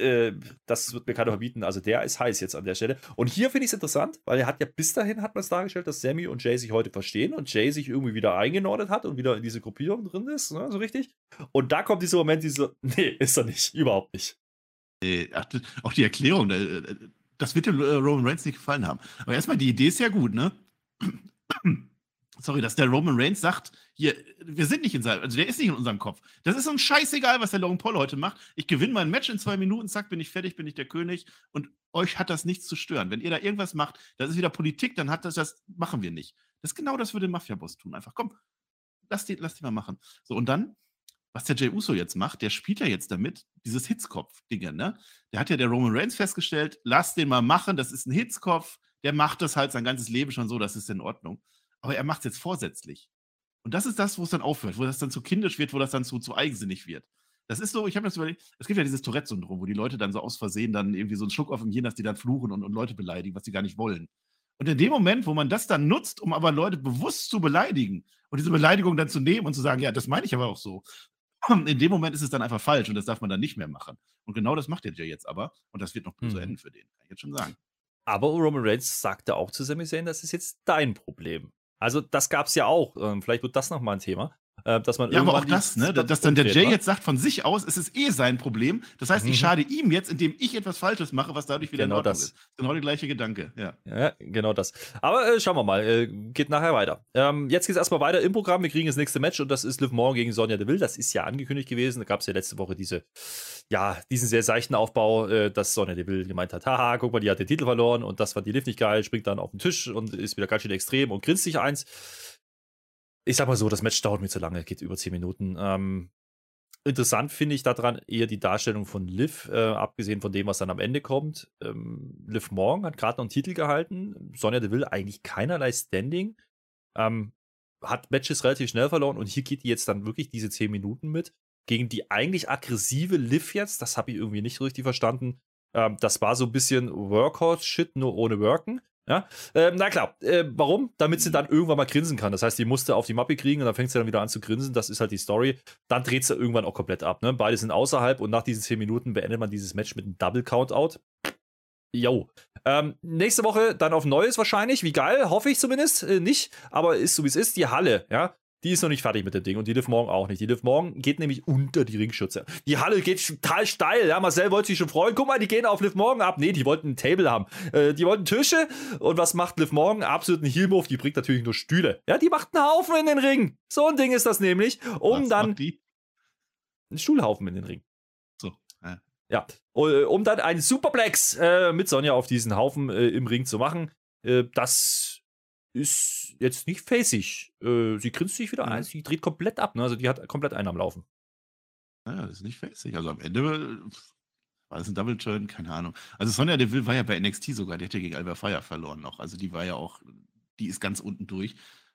das wird mir keiner verbieten. Also der ist heiß jetzt an der Stelle. Und hier finde ich es interessant, weil er hat ja bis dahin, hat man es dargestellt, dass Sammy und Jay sich heute verstehen und Jay sich irgendwie wieder eingenordet hat und wieder in diese Gruppierung drin ist, ne, so richtig. Und da kommt dieser Moment, dieser, nee, ist er nicht, überhaupt nicht. Nee, ach, auch die Erklärung, das wird dem äh, Roman Reigns nicht gefallen haben. Aber erstmal, die Idee ist ja gut, ne? sorry, dass der Roman Reigns sagt, hier, wir sind nicht in seinem, also der ist nicht in unserem Kopf. Das ist uns scheißegal, was der Logan Paul heute macht. Ich gewinne mein Match in zwei Minuten, zack, bin ich fertig, bin ich der König und euch hat das nichts zu stören. Wenn ihr da irgendwas macht, das ist wieder Politik, dann hat das, das machen wir nicht. Das ist genau das würde Mafia-Boss tun. Einfach, komm, lass die, lass die mal machen. So, und dann, was der Jay Uso jetzt macht, der spielt ja jetzt damit, dieses Hitzkopf-Dinge, ne? Der hat ja der Roman Reigns festgestellt, lass den mal machen, das ist ein Hitzkopf, der macht das halt sein ganzes Leben schon so, das ist in Ordnung aber er macht es jetzt vorsätzlich. Und das ist das, wo es dann aufhört, wo das dann zu kindisch wird, wo das dann zu, zu eigensinnig wird. Das ist so, ich habe mir das überlegt, es gibt ja dieses Tourette-Syndrom, wo die Leute dann so aus Versehen dann irgendwie so einen Schluck auf dem Hirn, dass die dann fluchen und, und Leute beleidigen, was sie gar nicht wollen. Und in dem Moment, wo man das dann nutzt, um aber Leute bewusst zu beleidigen und diese Beleidigung dann zu nehmen und zu sagen, ja, das meine ich aber auch so, in dem Moment ist es dann einfach falsch und das darf man dann nicht mehr machen. Und genau das macht der ja jetzt aber und das wird noch böse hm. enden für den, kann ich jetzt schon sagen. Aber Roman Reigns sagte auch zu Sami Zayn, das ist jetzt dein Problem. Also das gab es ja auch. Ähm, vielleicht wird das nochmal ein Thema. Äh, dass man ja, aber auch das, ne? dass dann der Jay jetzt sagt von sich aus, es ist eh sein Problem. Das heißt, ich mhm. schade ihm jetzt, indem ich etwas Falsches mache, was dadurch wieder genau in Ordnung das. ist. Genau der gleiche Gedanke, ja. Ja, genau das. Aber äh, schauen wir mal, äh, geht nachher weiter. Ähm, jetzt geht es erstmal weiter im Programm. Wir kriegen das nächste Match und das ist Liv Morgan gegen Sonja Deville. Das ist ja angekündigt gewesen. Da gab es ja letzte Woche diese, ja, diesen sehr seichten Aufbau, äh, dass Sonja Deville gemeint hat, haha, guck mal, die hat den Titel verloren und das fand die Liv nicht geil, springt dann auf den Tisch und ist wieder ganz schön extrem und grinst sich eins ich sag mal so, das Match dauert mir zu lange, geht über 10 Minuten. Ähm, interessant finde ich daran eher die Darstellung von Liv, äh, abgesehen von dem, was dann am Ende kommt. Ähm, Liv Morgan hat gerade noch einen Titel gehalten. Sonja Deville eigentlich keinerlei Standing. Ähm, hat Matches relativ schnell verloren und hier geht die jetzt dann wirklich diese 10 Minuten mit. Gegen die eigentlich aggressive Liv jetzt, das habe ich irgendwie nicht richtig verstanden. Ähm, das war so ein bisschen Workhorse-Shit, nur ohne Worken. Ja, ähm, na klar. Äh, warum? Damit sie dann irgendwann mal grinsen kann. Das heißt, die musste auf die Mappe kriegen und dann fängt sie dann wieder an zu grinsen. Das ist halt die Story. Dann dreht sie irgendwann auch komplett ab. Ne? Beide sind außerhalb und nach diesen 10 Minuten beendet man dieses Match mit einem Double Countout. Jo. Ähm, nächste Woche dann auf Neues wahrscheinlich. Wie geil, hoffe ich zumindest. Äh, nicht, aber ist so wie es ist. Die Halle, ja. Die ist noch nicht fertig mit dem Ding und die Liv Morgan auch nicht. Die Liv Morgan geht nämlich unter die Ringschütze. Die Halle geht total steil. Ja, Marcel wollte sich schon freuen. Guck mal, die gehen auf Liv Morgan ab. Nee, die wollten ein Table haben. Äh, die wollten Tische. Und was macht Liv Morgan? Absolut ein Heel-Move. Die bringt natürlich nur Stühle. Ja, die macht einen Haufen in den Ring. So ein Ding ist das nämlich. Um was dann. Einen Stuhlhaufen in den Ring. So. Ja. ja. Äh, um dann einen Superplex äh, mit Sonja auf diesen Haufen äh, im Ring zu machen. Äh, das ist jetzt nicht facig. Äh, sie grinst sich wieder mhm. ein, sie dreht komplett ab. Ne? Also die hat komplett einen am Laufen. Naja, das ist nicht facig. Also am Ende war das ein Double Turn? Keine Ahnung. Also Sonja Deville war ja bei NXT sogar, die hat ja gegen Alba Fire verloren noch. Also die war ja auch, die ist ganz unten durch.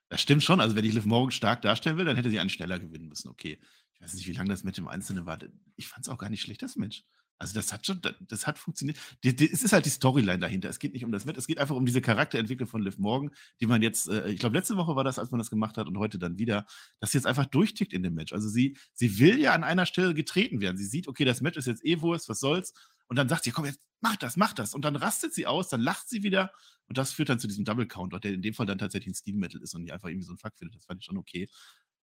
Das stimmt schon. Also wenn ich Liv Morgan stark darstellen will, dann hätte sie einen schneller gewinnen müssen. Okay. Ich weiß nicht, wie lange das Match im Einzelnen war. Ich fand es auch gar nicht schlecht, das Match. Also das hat schon, das hat funktioniert. Die, die, es ist halt die Storyline dahinter. Es geht nicht um das Match, es geht einfach um diese Charakterentwicklung von Liv Morgan, die man jetzt, äh, ich glaube, letzte Woche war das, als man das gemacht hat und heute dann wieder, dass sie jetzt einfach durchtickt in dem Match. Also sie, sie will ja an einer Stelle getreten werden. Sie sieht, okay, das Match ist jetzt eh Wurst, was soll's? Und dann sagt sie, komm, jetzt mach das, mach das. Und dann rastet sie aus, dann lacht sie wieder und das führt dann zu diesem Double Count, der in dem Fall dann tatsächlich ein Steam Metal ist und nicht einfach irgendwie so ein Fuck findet. Das fand ich schon okay.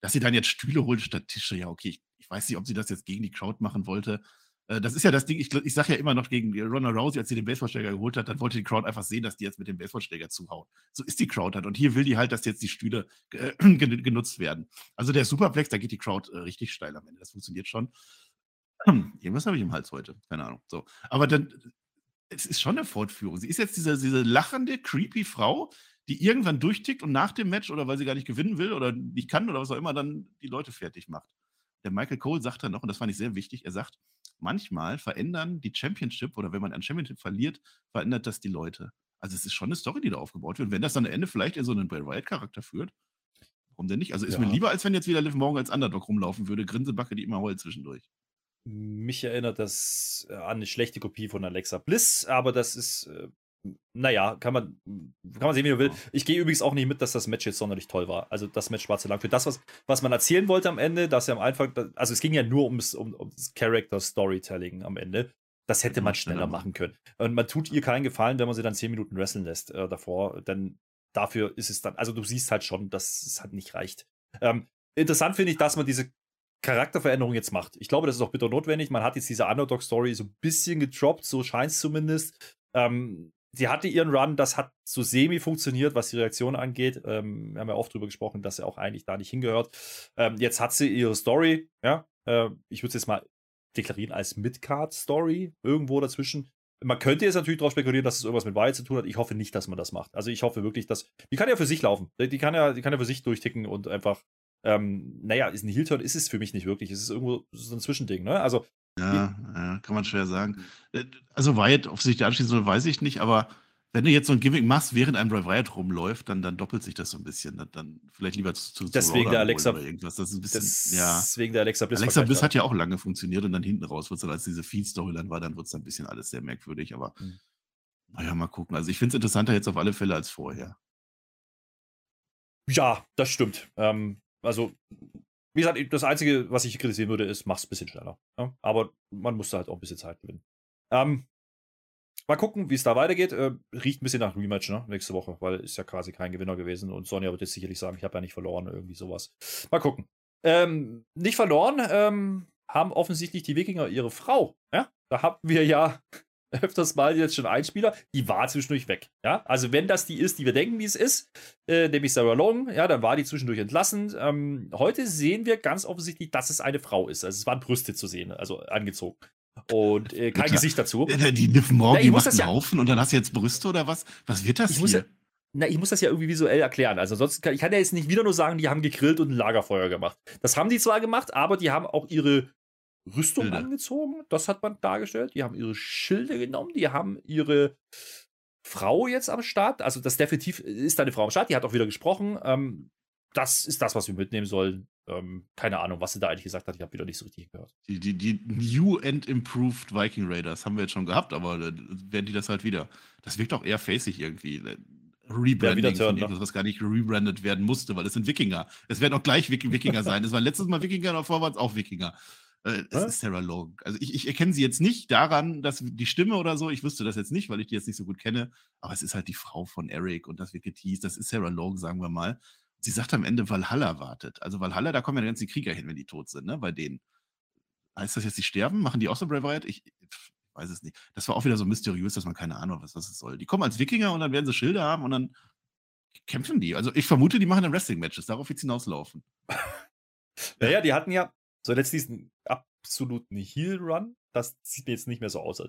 Dass sie dann jetzt Stühle holt statt Tische, ja, okay. Ich, ich weiß nicht, ob sie das jetzt gegen die Crowd machen wollte. Äh, das ist ja das Ding, ich, ich sage ja immer noch gegen Ronda Rousey, als sie den Baseballschläger geholt hat, dann wollte die Crowd einfach sehen, dass die jetzt mit dem Baseballschläger zuhaut. So ist die Crowd halt. Und hier will die halt, dass jetzt die Stühle äh, genutzt werden. Also der Superplex, da geht die Crowd äh, richtig steil am Ende. Das funktioniert schon. Hm, irgendwas habe ich im Hals heute. Keine Ahnung. So. Aber dann, es ist schon eine Fortführung. Sie ist jetzt diese, diese lachende, creepy Frau, die irgendwann durchtickt und nach dem Match oder weil sie gar nicht gewinnen will oder nicht kann oder was auch immer, dann die Leute fertig macht. Der Michael Cole sagt dann noch, und das fand ich sehr wichtig, er sagt, manchmal verändern die Championship oder wenn man ein Championship verliert, verändert das die Leute. Also es ist schon eine Story, die da aufgebaut wird. Und wenn das dann am Ende vielleicht in so einen Bray Wyatt-Charakter führt, warum denn nicht? Also ist ja. mir lieber, als wenn jetzt wieder Liv Morgan als Underdog rumlaufen würde, Grinsebacke, die immer heult zwischendurch. Mich erinnert das äh, an eine schlechte Kopie von Alexa Bliss, aber das ist äh, naja, kann man, kann man sehen, wie man will. Ich gehe übrigens auch nicht mit, dass das Match jetzt sonderlich toll war. Also das Match war zu lang. Für das, was, was man erzählen wollte am Ende, dass er am Anfang, also es ging ja nur ums, um, ums Character-Storytelling am Ende. Das hätte man schneller machen können. Und man tut ihr keinen Gefallen, wenn man sie dann zehn Minuten wresteln lässt äh, davor. Denn dafür ist es dann, also du siehst halt schon, dass es halt nicht reicht. Ähm, interessant finde ich, dass man diese Charakterveränderung jetzt macht. Ich glaube, das ist auch bitter notwendig. Man hat jetzt diese Underdog-Story so ein bisschen gedroppt, so scheint es zumindest. Ähm, sie hatte ihren Run, das hat so semi funktioniert, was die Reaktion angeht. Ähm, wir haben ja oft drüber gesprochen, dass er auch eigentlich da nicht hingehört. Ähm, jetzt hat sie ihre Story, ja. Äh, ich würde es jetzt mal deklarieren als Midcard-Story, irgendwo dazwischen. Man könnte jetzt natürlich darauf spekulieren, dass es irgendwas mit Wyatt zu tun hat. Ich hoffe nicht, dass man das macht. Also ich hoffe wirklich, dass. Die kann ja für sich laufen. Die kann ja, die kann ja für sich durchticken und einfach. Ähm, naja, ist ein Heel-Turn ist es für mich nicht wirklich. Es ist irgendwo so ein Zwischending, ne? Also ja, ja, kann man schwer sagen. Äh, also Wyatt auf sich anschließen soll, weiß ich nicht, aber wenn du jetzt so ein Gimmick machst, während ein Bray Wyatt rumläuft, dann, dann doppelt sich das so ein bisschen. Dann, dann vielleicht lieber zu, zu Deswegen der Alexa. Oder irgendwas. Das ist ein bisschen, ja. Deswegen der Alexa Bliss. Alexa Bliss hat ja auch lange funktioniert und dann hinten raus wird es dann, als diese Feed-Storyline war, dann wird es dann ein bisschen alles sehr merkwürdig. Aber mhm. naja, mal gucken. Also ich finde es interessanter jetzt auf alle Fälle als vorher. Ja, das stimmt. Ähm, also wie gesagt, das Einzige, was ich kritisieren würde, ist, mach's ein bisschen schneller. Ja? Aber man muss da halt auch ein bisschen Zeit gewinnen. Ähm, mal gucken, wie es da weitergeht. Äh, riecht ein bisschen nach Rematch, ne? Nächste Woche, weil ist ja quasi kein Gewinner gewesen. Und Sonja wird jetzt sicherlich sagen, ich habe ja nicht verloren, irgendwie sowas. Mal gucken. Ähm, nicht verloren ähm, haben offensichtlich die Wikinger ihre Frau. Ja? Da haben wir ja öfters mal jetzt schon Einspieler, die war zwischendurch weg. Ja, also wenn das die ist, die wir denken, wie es ist, äh, nämlich Sarah Long, ja, dann war die zwischendurch entlassen. Ähm, heute sehen wir ganz offensichtlich, dass es eine Frau ist. Also es waren Brüste zu sehen, also angezogen. Und äh, kein ja, Gesicht dazu. Die Liv Morgan macht einen ja, Haufen und dann hast du jetzt Brüste oder was? Was wird das ich hier? Ja, na, ich muss das ja irgendwie visuell erklären. Also sonst kann, ich kann ja jetzt nicht wieder nur sagen, die haben gegrillt und ein Lagerfeuer gemacht. Das haben die zwar gemacht, aber die haben auch ihre Rüstung Schilder. angezogen. Das hat man dargestellt. Die haben ihre Schilde genommen. Die haben ihre Frau jetzt am Start. Also, das definitiv ist eine Frau am Start. Die hat auch wieder gesprochen. Ähm, das ist das, was wir mitnehmen sollen. Ähm, keine Ahnung, was sie da eigentlich gesagt hat. Ich habe wieder nicht so richtig gehört. Die, die, die New and Improved Viking Raiders haben wir jetzt schon gehabt, aber äh, werden die das halt wieder. Das wirkt auch eher facig irgendwie. Äh, Rebranding ja, von etwas, was gar nicht rebrandet werden musste, weil es sind Wikinger. Es werden auch gleich Wikinger sein. Es waren letztes Mal Wikinger, davor waren es auch Wikinger. Äh, es ist Sarah Logan. Also ich, ich erkenne sie jetzt nicht daran, dass die Stimme oder so, ich wüsste das jetzt nicht, weil ich die jetzt nicht so gut kenne, aber es ist halt die Frau von Eric und das wird geteased, das ist Sarah Logan, sagen wir mal. Sie sagt am Ende, Valhalla wartet. Also Valhalla, da kommen ja die ganzen Krieger hin, wenn die tot sind, ne? Bei denen. Heißt das jetzt, die sterben? Machen die auch so Brave Riot? Ich, ich weiß es nicht. Das war auch wieder so mysteriös, dass man keine Ahnung hat, was das soll. Die kommen als Wikinger und dann werden sie Schilder haben und dann kämpfen die. Also ich vermute, die machen dann Wrestling-Matches. Darauf wird es hinauslaufen. naja, die hatten ja so, jetzt diesen absoluten Heal-Run, das sieht jetzt nicht mehr so aus.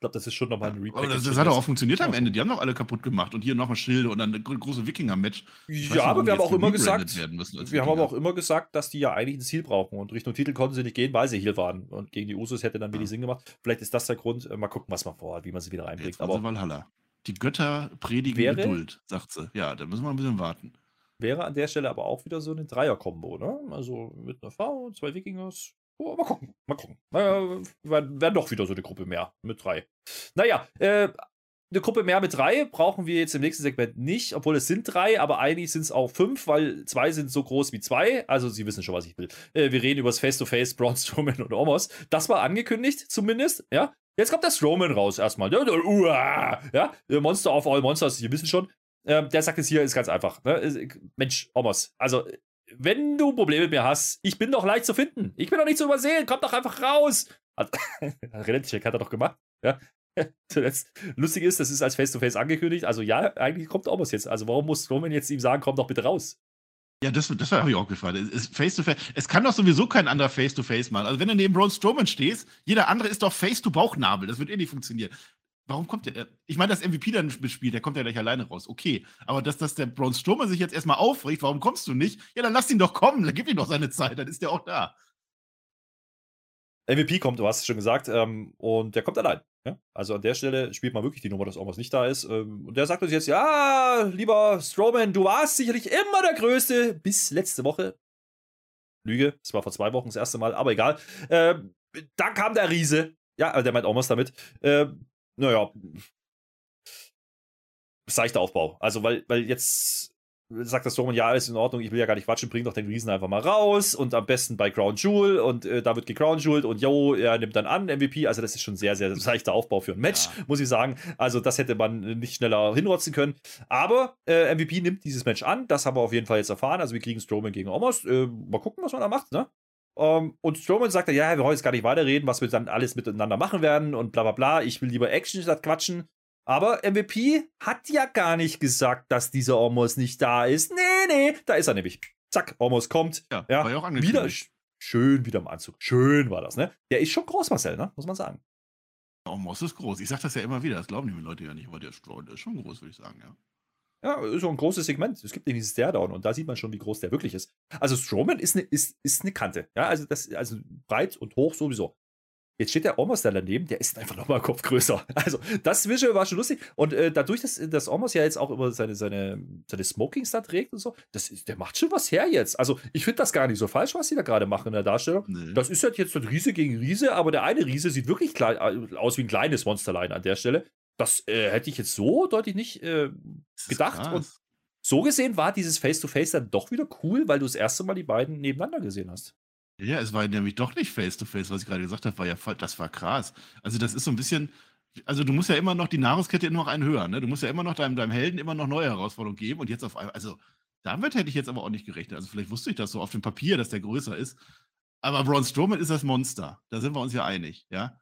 glaube, das ist schon nochmal ein Replay. Das, das hat auch funktioniert am Ende. Die haben doch alle kaputt gemacht und hier nochmal Schilde und dann eine große Wikinger-Match. Ja, aber wir haben auch immer gesagt, wir haben aber auch immer gesagt, dass die ja eigentlich ein Ziel brauchen und Richtung Titel konnten sie nicht gehen, weil sie hier waren. Und gegen die Usos hätte dann wenig ja. Sinn gemacht. Vielleicht ist das der Grund. Äh, mal gucken, was man vorhat, wie man sie wieder reinbringt. aber Valhalla. Die Götter predigen wäre, Geduld, sagt sie. Ja, da müssen wir ein bisschen warten. Wäre an der Stelle aber auch wieder so eine Dreier-Kombo, ne? Also mit einer Frau, zwei Wikingers, Oh, mal gucken, mal gucken. Äh, werden doch wieder so eine Gruppe mehr mit drei. Naja, äh, eine Gruppe mehr mit drei brauchen wir jetzt im nächsten Segment nicht, obwohl es sind drei, aber eigentlich sind es auch fünf, weil zwei sind so groß wie zwei. Also Sie wissen schon, was ich will. Äh, wir reden über das Face-to-Face, Braun Strowman und Omos. Das war angekündigt, zumindest, ja. Jetzt kommt der Strowman raus erstmal. Ja, Monster of All Monsters, Sie wissen schon. Ähm, der sagt es hier, ist ganz einfach. Ne? Mensch, Omos, also wenn du Probleme mit mir hast, ich bin doch leicht zu finden. Ich bin doch nicht zu übersehen. Komm doch einfach raus. Also, Relativ hat er doch gemacht. Ja. Zuletzt. Lustig ist, das ist als Face-to-Face -face angekündigt. Also ja, eigentlich kommt Omos jetzt. Also warum muss Roman jetzt ihm sagen, komm doch bitte raus? Ja, das, das habe ich auch gefragt. Face-to-Face. -face. Es kann doch sowieso kein anderer Face-to-Face -face machen. Also wenn du neben Braun Strowman stehst, jeder andere ist doch Face-to-Bauchnabel. Das wird eh nicht funktionieren. Warum kommt der? Ich meine, das MVP dann mitspielt, der kommt ja gleich alleine raus. Okay. Aber dass, dass der Braun Strowman sich jetzt erstmal aufregt, warum kommst du nicht? Ja, dann lass ihn doch kommen, dann gib ihm doch seine Zeit, dann ist der auch da. MVP kommt, du hast es schon gesagt, ähm, und der kommt allein. Ja? Also an der Stelle spielt man wirklich die Nummer, dass irgendwas nicht da ist. Ähm, und der sagt uns jetzt: Ja, lieber Strowman, du warst sicherlich immer der Größte bis letzte Woche. Lüge, es war vor zwei Wochen das erste Mal, aber egal. Ähm, da kam der Riese. Ja, der meint Omos damit. Ähm, naja, seichter Aufbau. Also, weil, weil jetzt sagt das Roman, ja, alles in Ordnung, ich will ja gar nicht quatschen, bring doch den Riesen einfach mal raus und am besten bei Crown Jewel und äh, da wird gecrown Jewel und yo, er nimmt dann an MVP. Also, das ist schon sehr, sehr seichter Aufbau für ein Match, ja. muss ich sagen. Also, das hätte man nicht schneller hinrotzen können. Aber äh, MVP nimmt dieses Match an, das haben wir auf jeden Fall jetzt erfahren. Also, wir kriegen Strowman gegen Omos. Äh, mal gucken, was man da macht, ne? Um, ähm, und Strowman sagt ja, wir wollen jetzt gar nicht weiterreden, was wir dann alles miteinander machen werden und bla bla bla. Ich will lieber Action statt quatschen. Aber MVP hat ja gar nicht gesagt, dass dieser Omos nicht da ist. Nee, nee, da ist er nämlich. Zack, Omos kommt. Ja, ja war ja auch wieder schön wieder im Anzug. Schön war das, ne? Der ist schon groß, Marcel, ne? Muss man sagen. Omos ist groß. Ich sag das ja immer wieder. Das glauben die Leute ja nicht, aber der der ist schon groß, würde ich sagen, ja. Ja, ist auch ein großes Segment. Es gibt nämlich Stairdown und da sieht man schon, wie groß der wirklich ist. Also Strowman ist eine, ist, ist eine Kante. Ja, also das, also breit und hoch sowieso. Jetzt steht der Omos da daneben, der ist einfach nochmal Kopf größer. Also, das Visual war schon lustig. Und äh, dadurch, dass, dass Omos ja jetzt auch immer seine, seine, seine Smokings da trägt und so, das der macht schon was her jetzt. Also, ich finde das gar nicht so falsch, was sie da gerade machen in der Darstellung. Nee. Das ist halt jetzt ein Riese gegen Riese, aber der eine Riese sieht wirklich klein, äh, aus wie ein kleines Monsterlein an der Stelle. Das äh, hätte ich jetzt so deutlich nicht äh, gedacht. Und so gesehen war dieses Face-to-Face -face dann doch wieder cool, weil du das erste Mal die beiden nebeneinander gesehen hast. Ja, es war nämlich doch nicht Face-to-Face, -face, was ich gerade gesagt habe, war ja das war krass. Also das ist so ein bisschen, also du musst ja immer noch die Nahrungskette immer noch einen höher, ne? Du musst ja immer noch deinem, deinem Helden immer noch neue Herausforderungen geben und jetzt auf einmal, also damit hätte ich jetzt aber auch nicht gerechnet. Also vielleicht wusste ich das so auf dem Papier, dass der größer ist. Aber Braun Strowman ist das Monster. Da sind wir uns ja einig, ja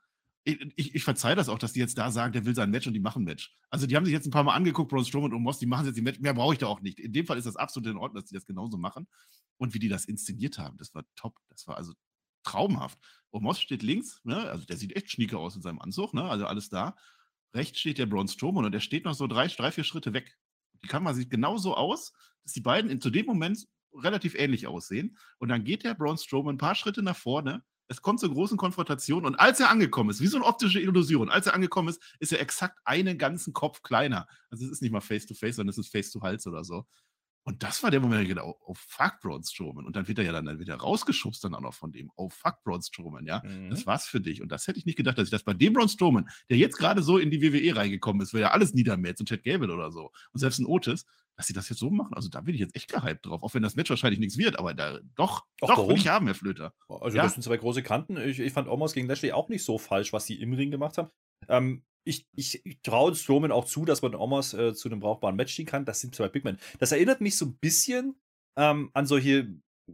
ich, ich, ich verzeihe das auch, dass die jetzt da sagen, der will sein Match und die machen Match. Also die haben sich jetzt ein paar Mal angeguckt, Braun Strowman und Moss, die machen jetzt die Match. Mehr brauche ich da auch nicht. In dem Fall ist das absolut in Ordnung, dass die das genauso machen. Und wie die das inszeniert haben, das war top. Das war also traumhaft. Und Moss steht links, ne? also der sieht echt schnieker aus in seinem Anzug, ne? also alles da. Rechts steht der Braun Strowman und der steht noch so drei, drei, vier Schritte weg. Die Kamera sieht genauso aus, dass die beiden in, zu dem Moment relativ ähnlich aussehen. Und dann geht der Braun Strowman ein paar Schritte nach vorne es kommt zur großen Konfrontation und als er angekommen ist, wie so eine optische Illusion, als er angekommen ist, ist er exakt einen ganzen Kopf kleiner. Also es ist nicht mal Face-to-Face, -face, sondern es ist Face-to-Hals oder so. Und das war der Moment, wo ich oh, oh fuck, Braun Strowman. Und dann wird er ja dann, dann wieder rausgeschubst dann auch noch von dem. Oh fuck, Braun Strowman, ja. Mhm. Das war's für dich. Und das hätte ich nicht gedacht, dass ich das bei dem Braun Strowman, der jetzt gerade so in die WWE reingekommen ist, weil ja alles niedermäht, so Chad Gable oder so. Und selbst ein Otis, dass sie das jetzt so machen. Also da bin ich jetzt echt gehypt drauf, auch wenn das Match wahrscheinlich nichts wird, aber da doch, Ach, doch will ich haben, Herr Flöter. Also ja? das sind zwei große Kanten. Ich, ich fand Omos gegen Lashley auch nicht so falsch, was sie im Ring gemacht haben. Ähm, ich, ich, ich traue Strowman auch zu, dass man Omos äh, zu einem brauchbaren Match ziehen kann. Das sind zwei Big Men. Das erinnert mich so ein bisschen ähm, an solche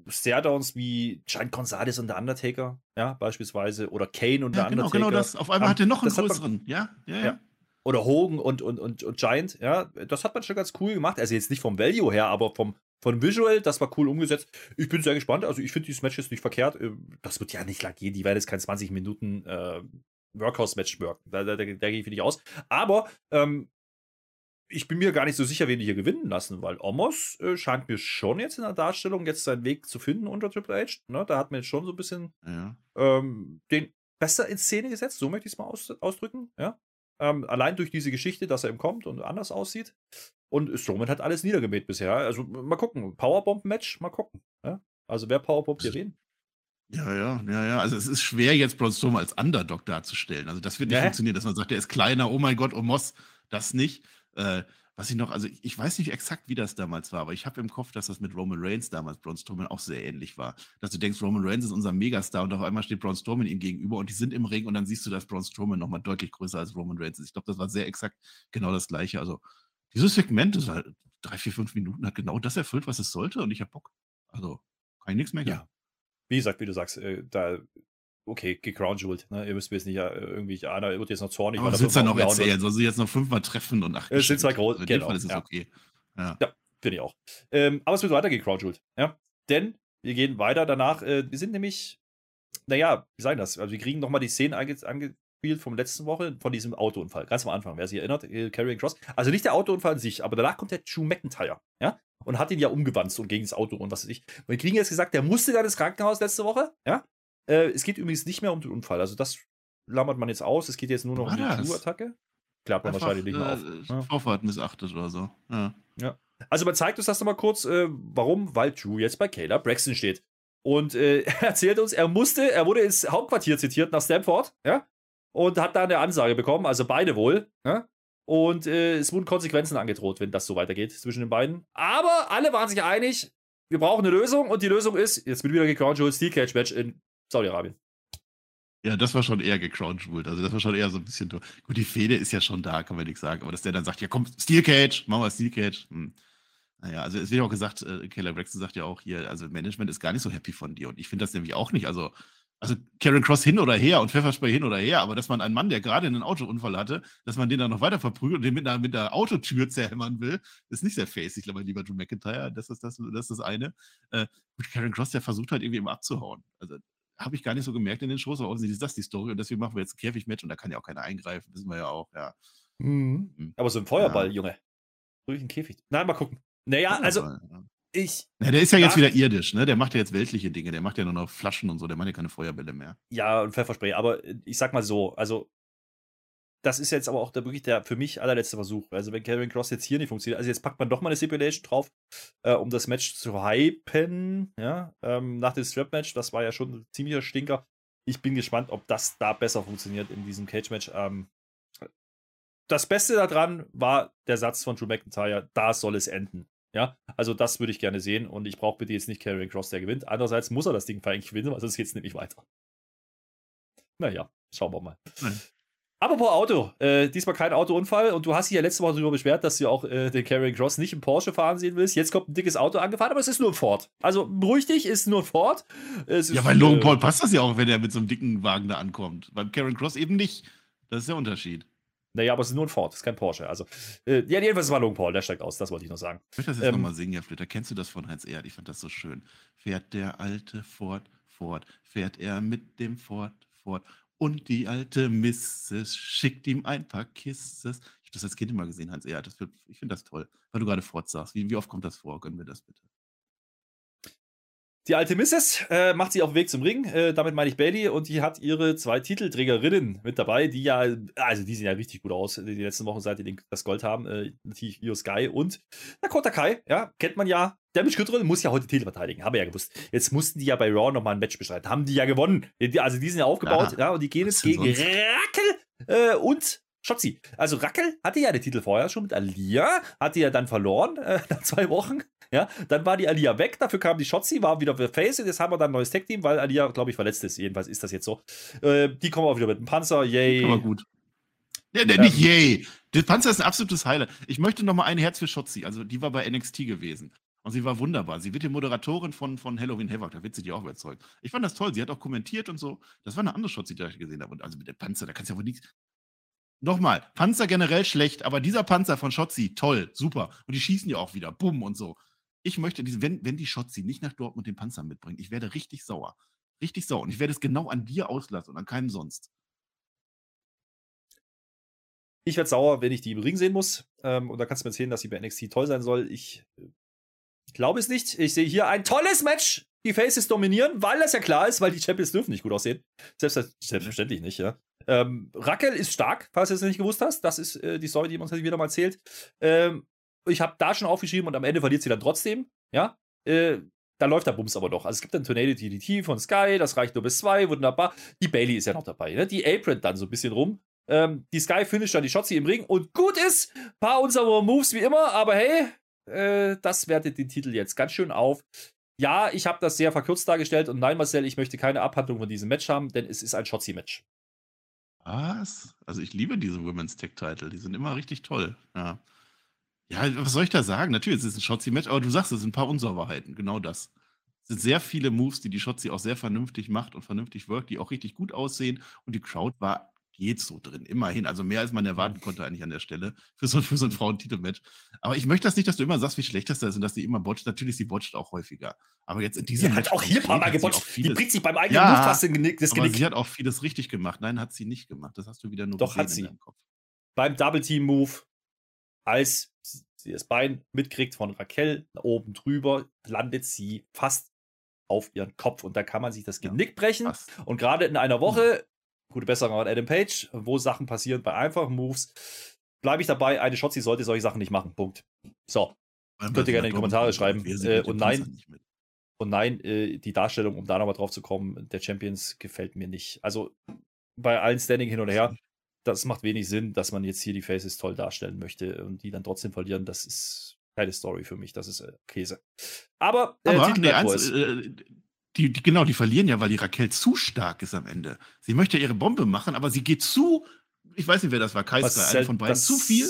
Staredowns wie Giant Gonzalez und der Undertaker, ja, beispielsweise, oder Kane und ja, der genau, Undertaker. Genau, das. Auf einmal ähm, hat er noch einen größeren, ja, ja, ja. ja oder Hogan und, und, und, und Giant, ja, das hat man schon ganz cool gemacht. Also jetzt nicht vom Value her, aber vom, vom Visual, das war cool umgesetzt. Ich bin sehr gespannt. Also ich finde dieses Match jetzt nicht verkehrt. Ähm, das wird ja nicht lang gehen. Die werden jetzt kein 20 Minuten äh, Workhouse-Match wirken. Da, da, da, da gehe ich nicht aus. Aber ähm, ich bin mir gar nicht so sicher, wen die hier gewinnen lassen, weil Omos äh, scheint mir schon jetzt in der Darstellung jetzt seinen Weg zu finden unter Triple H. Ne? Da hat man jetzt schon so ein bisschen ja. ähm, den besser in Szene gesetzt, so möchte ich es mal aus, ausdrücken. Ja? Ähm, allein durch diese Geschichte, dass er eben kommt und anders aussieht. Und Strowman hat alles niedergemäht bisher. Also mal gucken. Powerbomb-Match, mal gucken. Ja? Also wer Powerbomb hier wen? Ja, ja, ja, ja. Also es ist schwer, jetzt Braun Strowman als Underdog darzustellen. Also das wird nicht ja. funktionieren, dass man sagt, der ist kleiner, oh mein Gott, oh Moss, das nicht. Äh, was ich noch, also ich weiß nicht exakt, wie das damals war, aber ich habe im Kopf, dass das mit Roman Reigns damals Braun Strowman auch sehr ähnlich war. Dass du denkst, Roman Reigns ist unser Megastar und auf einmal steht Braun Strowman ihm gegenüber und die sind im Ring und dann siehst du, dass Braun Strowman nochmal deutlich größer als Roman Reigns ist. Ich glaube, das war sehr exakt genau das Gleiche. Also dieses Segment ist halt drei, vier, fünf Minuten, hat genau das erfüllt, was es sollte und ich habe Bock. Also kann ich nichts mehr Ja. Wie gesagt, wie du sagst, äh, da okay, gecrownjewelt. Ne? Ihr müsst mir jetzt nicht äh, irgendwie, einer wird jetzt noch zornig. Aber sitzt dann noch erzählen, soll sie jetzt noch fünfmal treffen und ach, es sind zwei große. In dem genau, Fall ist es ja. okay. Ja, ja finde ich auch. Ähm, aber es wird weiter gecrownjewelt. Ja? Denn wir gehen weiter danach. Äh, wir sind nämlich, naja, wie sagen das? Also wir kriegen nochmal die Szenen ange angespielt vom letzten Woche, von diesem Autounfall. Ganz am Anfang, wer sich erinnert, äh, Carrying Cross. Also nicht der Autounfall an sich, aber danach kommt der Drew McIntyre. Ja? Und hat ihn ja umgewandt und gegen das Auto und was weiß ich. Und wir kriegen jetzt gesagt, der musste dann ins Krankenhaus letzte Woche. Ja? Äh, es geht übrigens nicht mehr um den Unfall. Also das lammert man jetzt aus. Es geht jetzt nur noch um die Crew-Attacke. Klärt man wahrscheinlich nicht mehr auf. Äh, ja. Vorfahrt missachtet oder so. Ja. ja. Also man zeigt uns das nochmal kurz. Äh, warum? Weil Drew jetzt bei Kayla Braxton steht. Und äh, er erzählt uns, er musste, er wurde ins Hauptquartier zitiert nach Stanford, ja, und hat da eine Ansage bekommen, also beide wohl, ja. Und äh, es wurden Konsequenzen angedroht, wenn das so weitergeht zwischen den beiden. Aber alle waren sich einig, wir brauchen eine Lösung und die Lösung ist, jetzt wird wieder gecrowned Steel Cage Match in Saudi-Arabien. Ja, das war schon eher gecrownschwult. Also das war schon eher so ein bisschen. Gut, die Fehde ist ja schon da, kann man nichts sagen. Aber dass der dann sagt, ja komm, Steel Cage, machen wir Steel Cage. Hm. Naja, also es wird auch gesagt, äh, Keller Braxton sagt ja auch hier, also Management ist gar nicht so happy von dir. Und ich finde das nämlich auch nicht. Also, also Karen Cross hin oder her und Pfefferspray hin oder her, aber dass man einen Mann, der gerade einen Autounfall hatte, dass man den dann noch weiter verprügelt und den mit einer, mit einer Autotür zerhämmern will, ist nicht sehr face. Ich glaube, lieber Drew McIntyre, das ist das, das, ist das eine. Äh, und Karen Cross, der versucht halt irgendwie immer abzuhauen. Also habe ich gar nicht so gemerkt in den Shows, aber offensichtlich ist das die Story und deswegen machen wir jetzt ein Käfigmatch und da kann ja auch keiner eingreifen, wissen wir ja auch, ja. Mhm. Mhm. Aber so ein Feuerball, ja. Junge. Durch einen Käfig. Nein, mal gucken. Naja, also ja. Ich. Ja, der ist ja jetzt wieder irdisch, ne? Der macht ja jetzt weltliche Dinge, der macht ja nur noch Flaschen und so, der macht ja keine Feuerbälle mehr. Ja, und Pfefferspray, aber äh, ich sag mal so, also das ist jetzt aber auch der, wirklich der für mich allerletzte Versuch. Also, wenn Kevin Cross jetzt hier nicht funktioniert, also jetzt packt man doch mal eine Stipulation drauf, äh, um das Match zu hypen, ja, ähm, nach dem Strap-Match. Das war ja schon ein ziemlicher Stinker. Ich bin gespannt, ob das da besser funktioniert in diesem Cage-Match. Ähm, das Beste daran war der Satz von Drew McIntyre: Da soll es enden. Ja, also das würde ich gerne sehen und ich brauche bitte jetzt nicht Karrion Cross, der gewinnt. Andererseits muss er das Ding eigentlich gewinnen, weil sonst geht es nämlich weiter. Naja, schauen wir mal. Nein. Apropos Auto, äh, diesmal kein Autounfall und du hast dich ja letzte Woche darüber beschwert, dass du auch äh, den Carrying Cross nicht im Porsche fahren sehen willst. Jetzt kommt ein dickes Auto angefahren, aber es ist nur ein Ford. Also beruhig dich, ist nur ein Ford. Es ja, bei Logan äh, Paul passt das ja auch, wenn er mit so einem dicken Wagen da ankommt. Beim Carrying Cross eben nicht. Das ist der Unterschied. Naja, aber es ist nur ein Ford, es ist kein Porsche. Also, äh, ja, jedenfalls war Logan Paul, der steigt aus, das wollte ich noch sagen. Ich möchte das jetzt ähm, nochmal singen, Herr Flitter. Kennst du das von Heinz Erd? Ich fand das so schön. Fährt der alte Ford, Ford, fährt er mit dem Ford, Ford und die alte Mrs. schickt ihm ein paar Kisses. Ich habe das als Kind immer gesehen, Hans Eher. Das, ich finde das toll, weil du gerade fortsagst. Wie, wie oft kommt das vor? Gönnen wir das bitte. Die alte Mrs. Äh, macht sich auf den Weg zum Ring. Äh, damit meine ich Bailey. Und die hat ihre zwei Titelträgerinnen mit dabei, die ja, also die sehen ja richtig gut aus, die letzten Wochen, seit die das Gold haben. Äh, natürlich Io Sky und Dakota Kai. Ja, kennt man ja. Damage Control muss ja heute Titel verteidigen. Haben wir ja gewusst. Jetzt mussten die ja bei Raw nochmal ein Match bestreiten. Haben die ja gewonnen. Also die sind ja aufgebaut. Ja, ja und die gehen jetzt gegen sonst? Rackel äh, und Schotzi. Also Rackel hatte ja den Titel vorher schon mit Alia, hatte ja dann verloren äh, nach zwei Wochen. Ja, dann war die Alia weg, dafür kam die Shotzi, war wieder für Face und jetzt haben wir dann ein neues Tech-Team, weil Alia, glaube ich, verletzt ist. Jedenfalls ist das jetzt so. Äh, die kommen auch wieder mit dem Panzer, yay. Aber gut. Ja, ja, nicht yay. Der Panzer ist ein absolutes Highlight. Ich möchte noch mal ein Herz für Shotzi. Also, die war bei NXT gewesen. Und sie war wunderbar. Sie wird die Moderatorin von, von Halloween Havoc. Da wird sie die auch überzeugt. Ich fand das toll. Sie hat auch kommentiert und so. Das war eine andere Shotzi, die ich gesehen habe. Und also mit dem Panzer, da kannst du ja wohl nichts. Nochmal, Panzer generell schlecht, aber dieser Panzer von Schotzi, toll, super. Und die schießen ja auch wieder, bumm und so. Ich möchte, wenn, wenn die Schotzi nicht nach Dortmund den Panzer mitbringt, ich werde richtig sauer. Richtig sauer. Und ich werde es genau an dir auslassen und an keinem sonst. Ich werde sauer, wenn ich die im Ring sehen muss. Ähm, und da kannst du mir erzählen, dass sie bei NXT toll sein soll. Ich äh, glaube es nicht. Ich sehe hier ein tolles Match. Die Faces dominieren, weil das ja klar ist, weil die Champions dürfen nicht gut aussehen. Selbst, selbstverständlich nicht, ja. Ähm, Raquel ist stark, falls du es nicht gewusst hast. Das ist äh, die Story, die man uns wieder mal erzählt. Ähm, ich habe da schon aufgeschrieben und am Ende verliert sie dann trotzdem. Ja. Äh, da läuft der Bums aber doch. Also es gibt dann Tornado DDT von Sky, das reicht nur bis zwei, wunderbar. Die Bailey ist ja noch dabei, ne? Die Apron dann so ein bisschen rum. Ähm, die Sky finisht dann die Shotzi im Ring und gut ist, paar unserer Moves wie immer, aber hey, äh, das wertet den Titel jetzt ganz schön auf. Ja, ich habe das sehr verkürzt dargestellt und nein, Marcel, ich möchte keine Abhandlung von diesem Match haben, denn es ist ein Shotzi-Match. Was? Also ich liebe diese Women's Tech Title, die sind immer richtig toll. Ja. Ja, was soll ich da sagen? Natürlich, es ist ein Shotzi-Match, aber du sagst, es sind ein paar Unsauberheiten, genau das. Es sind sehr viele Moves, die die Shotzi auch sehr vernünftig macht und vernünftig wirkt, die auch richtig gut aussehen und die Crowd war geht so drin. Immerhin. Also mehr als man erwarten konnte eigentlich an der Stelle für so, für so ein Frauentitelmatch. Aber ich möchte das nicht, dass du immer sagst, wie schlecht das da ist und dass die immer botcht. Natürlich, sie botcht auch häufiger. Aber jetzt in diesem Die hat auch hier ein paar Mal gebotcht. Die bringt sich beim eigenen ja, Move fast Genick, das Genick. Aber sie hat auch vieles richtig gemacht. Nein, hat sie nicht gemacht. Das hast du wieder nur Doch, hat sie. Beim Double Team Move, als sie das Bein mitkriegt von Raquel oben drüber, landet sie fast auf ihren Kopf und da kann man sich das Genick brechen. Fast. Und gerade in einer Woche gute Besserung an Adam Page, wo Sachen passieren bei einfachen Moves. Bleibe ich dabei, eine Shotzi sollte solche Sachen nicht machen. Punkt. So. Könnt ihr gerne in die Kommentare schreiben. Äh, und nein, und nein, äh, die Darstellung, um da nochmal drauf zu kommen, der Champions gefällt mir nicht. Also bei allen Standing hin und her, das macht wenig Sinn, dass man jetzt hier die Faces toll darstellen möchte und die dann trotzdem verlieren. Das ist keine Story für mich. Das ist äh, Käse. Aber, äh, Aber nee, eins, äh, die, die, genau, die verlieren ja, weil die Raquel zu stark ist am Ende. Sie möchte ihre Bombe machen, aber sie geht zu, ich weiß nicht, wer das war, Kaiser, eine von beiden, zu viel.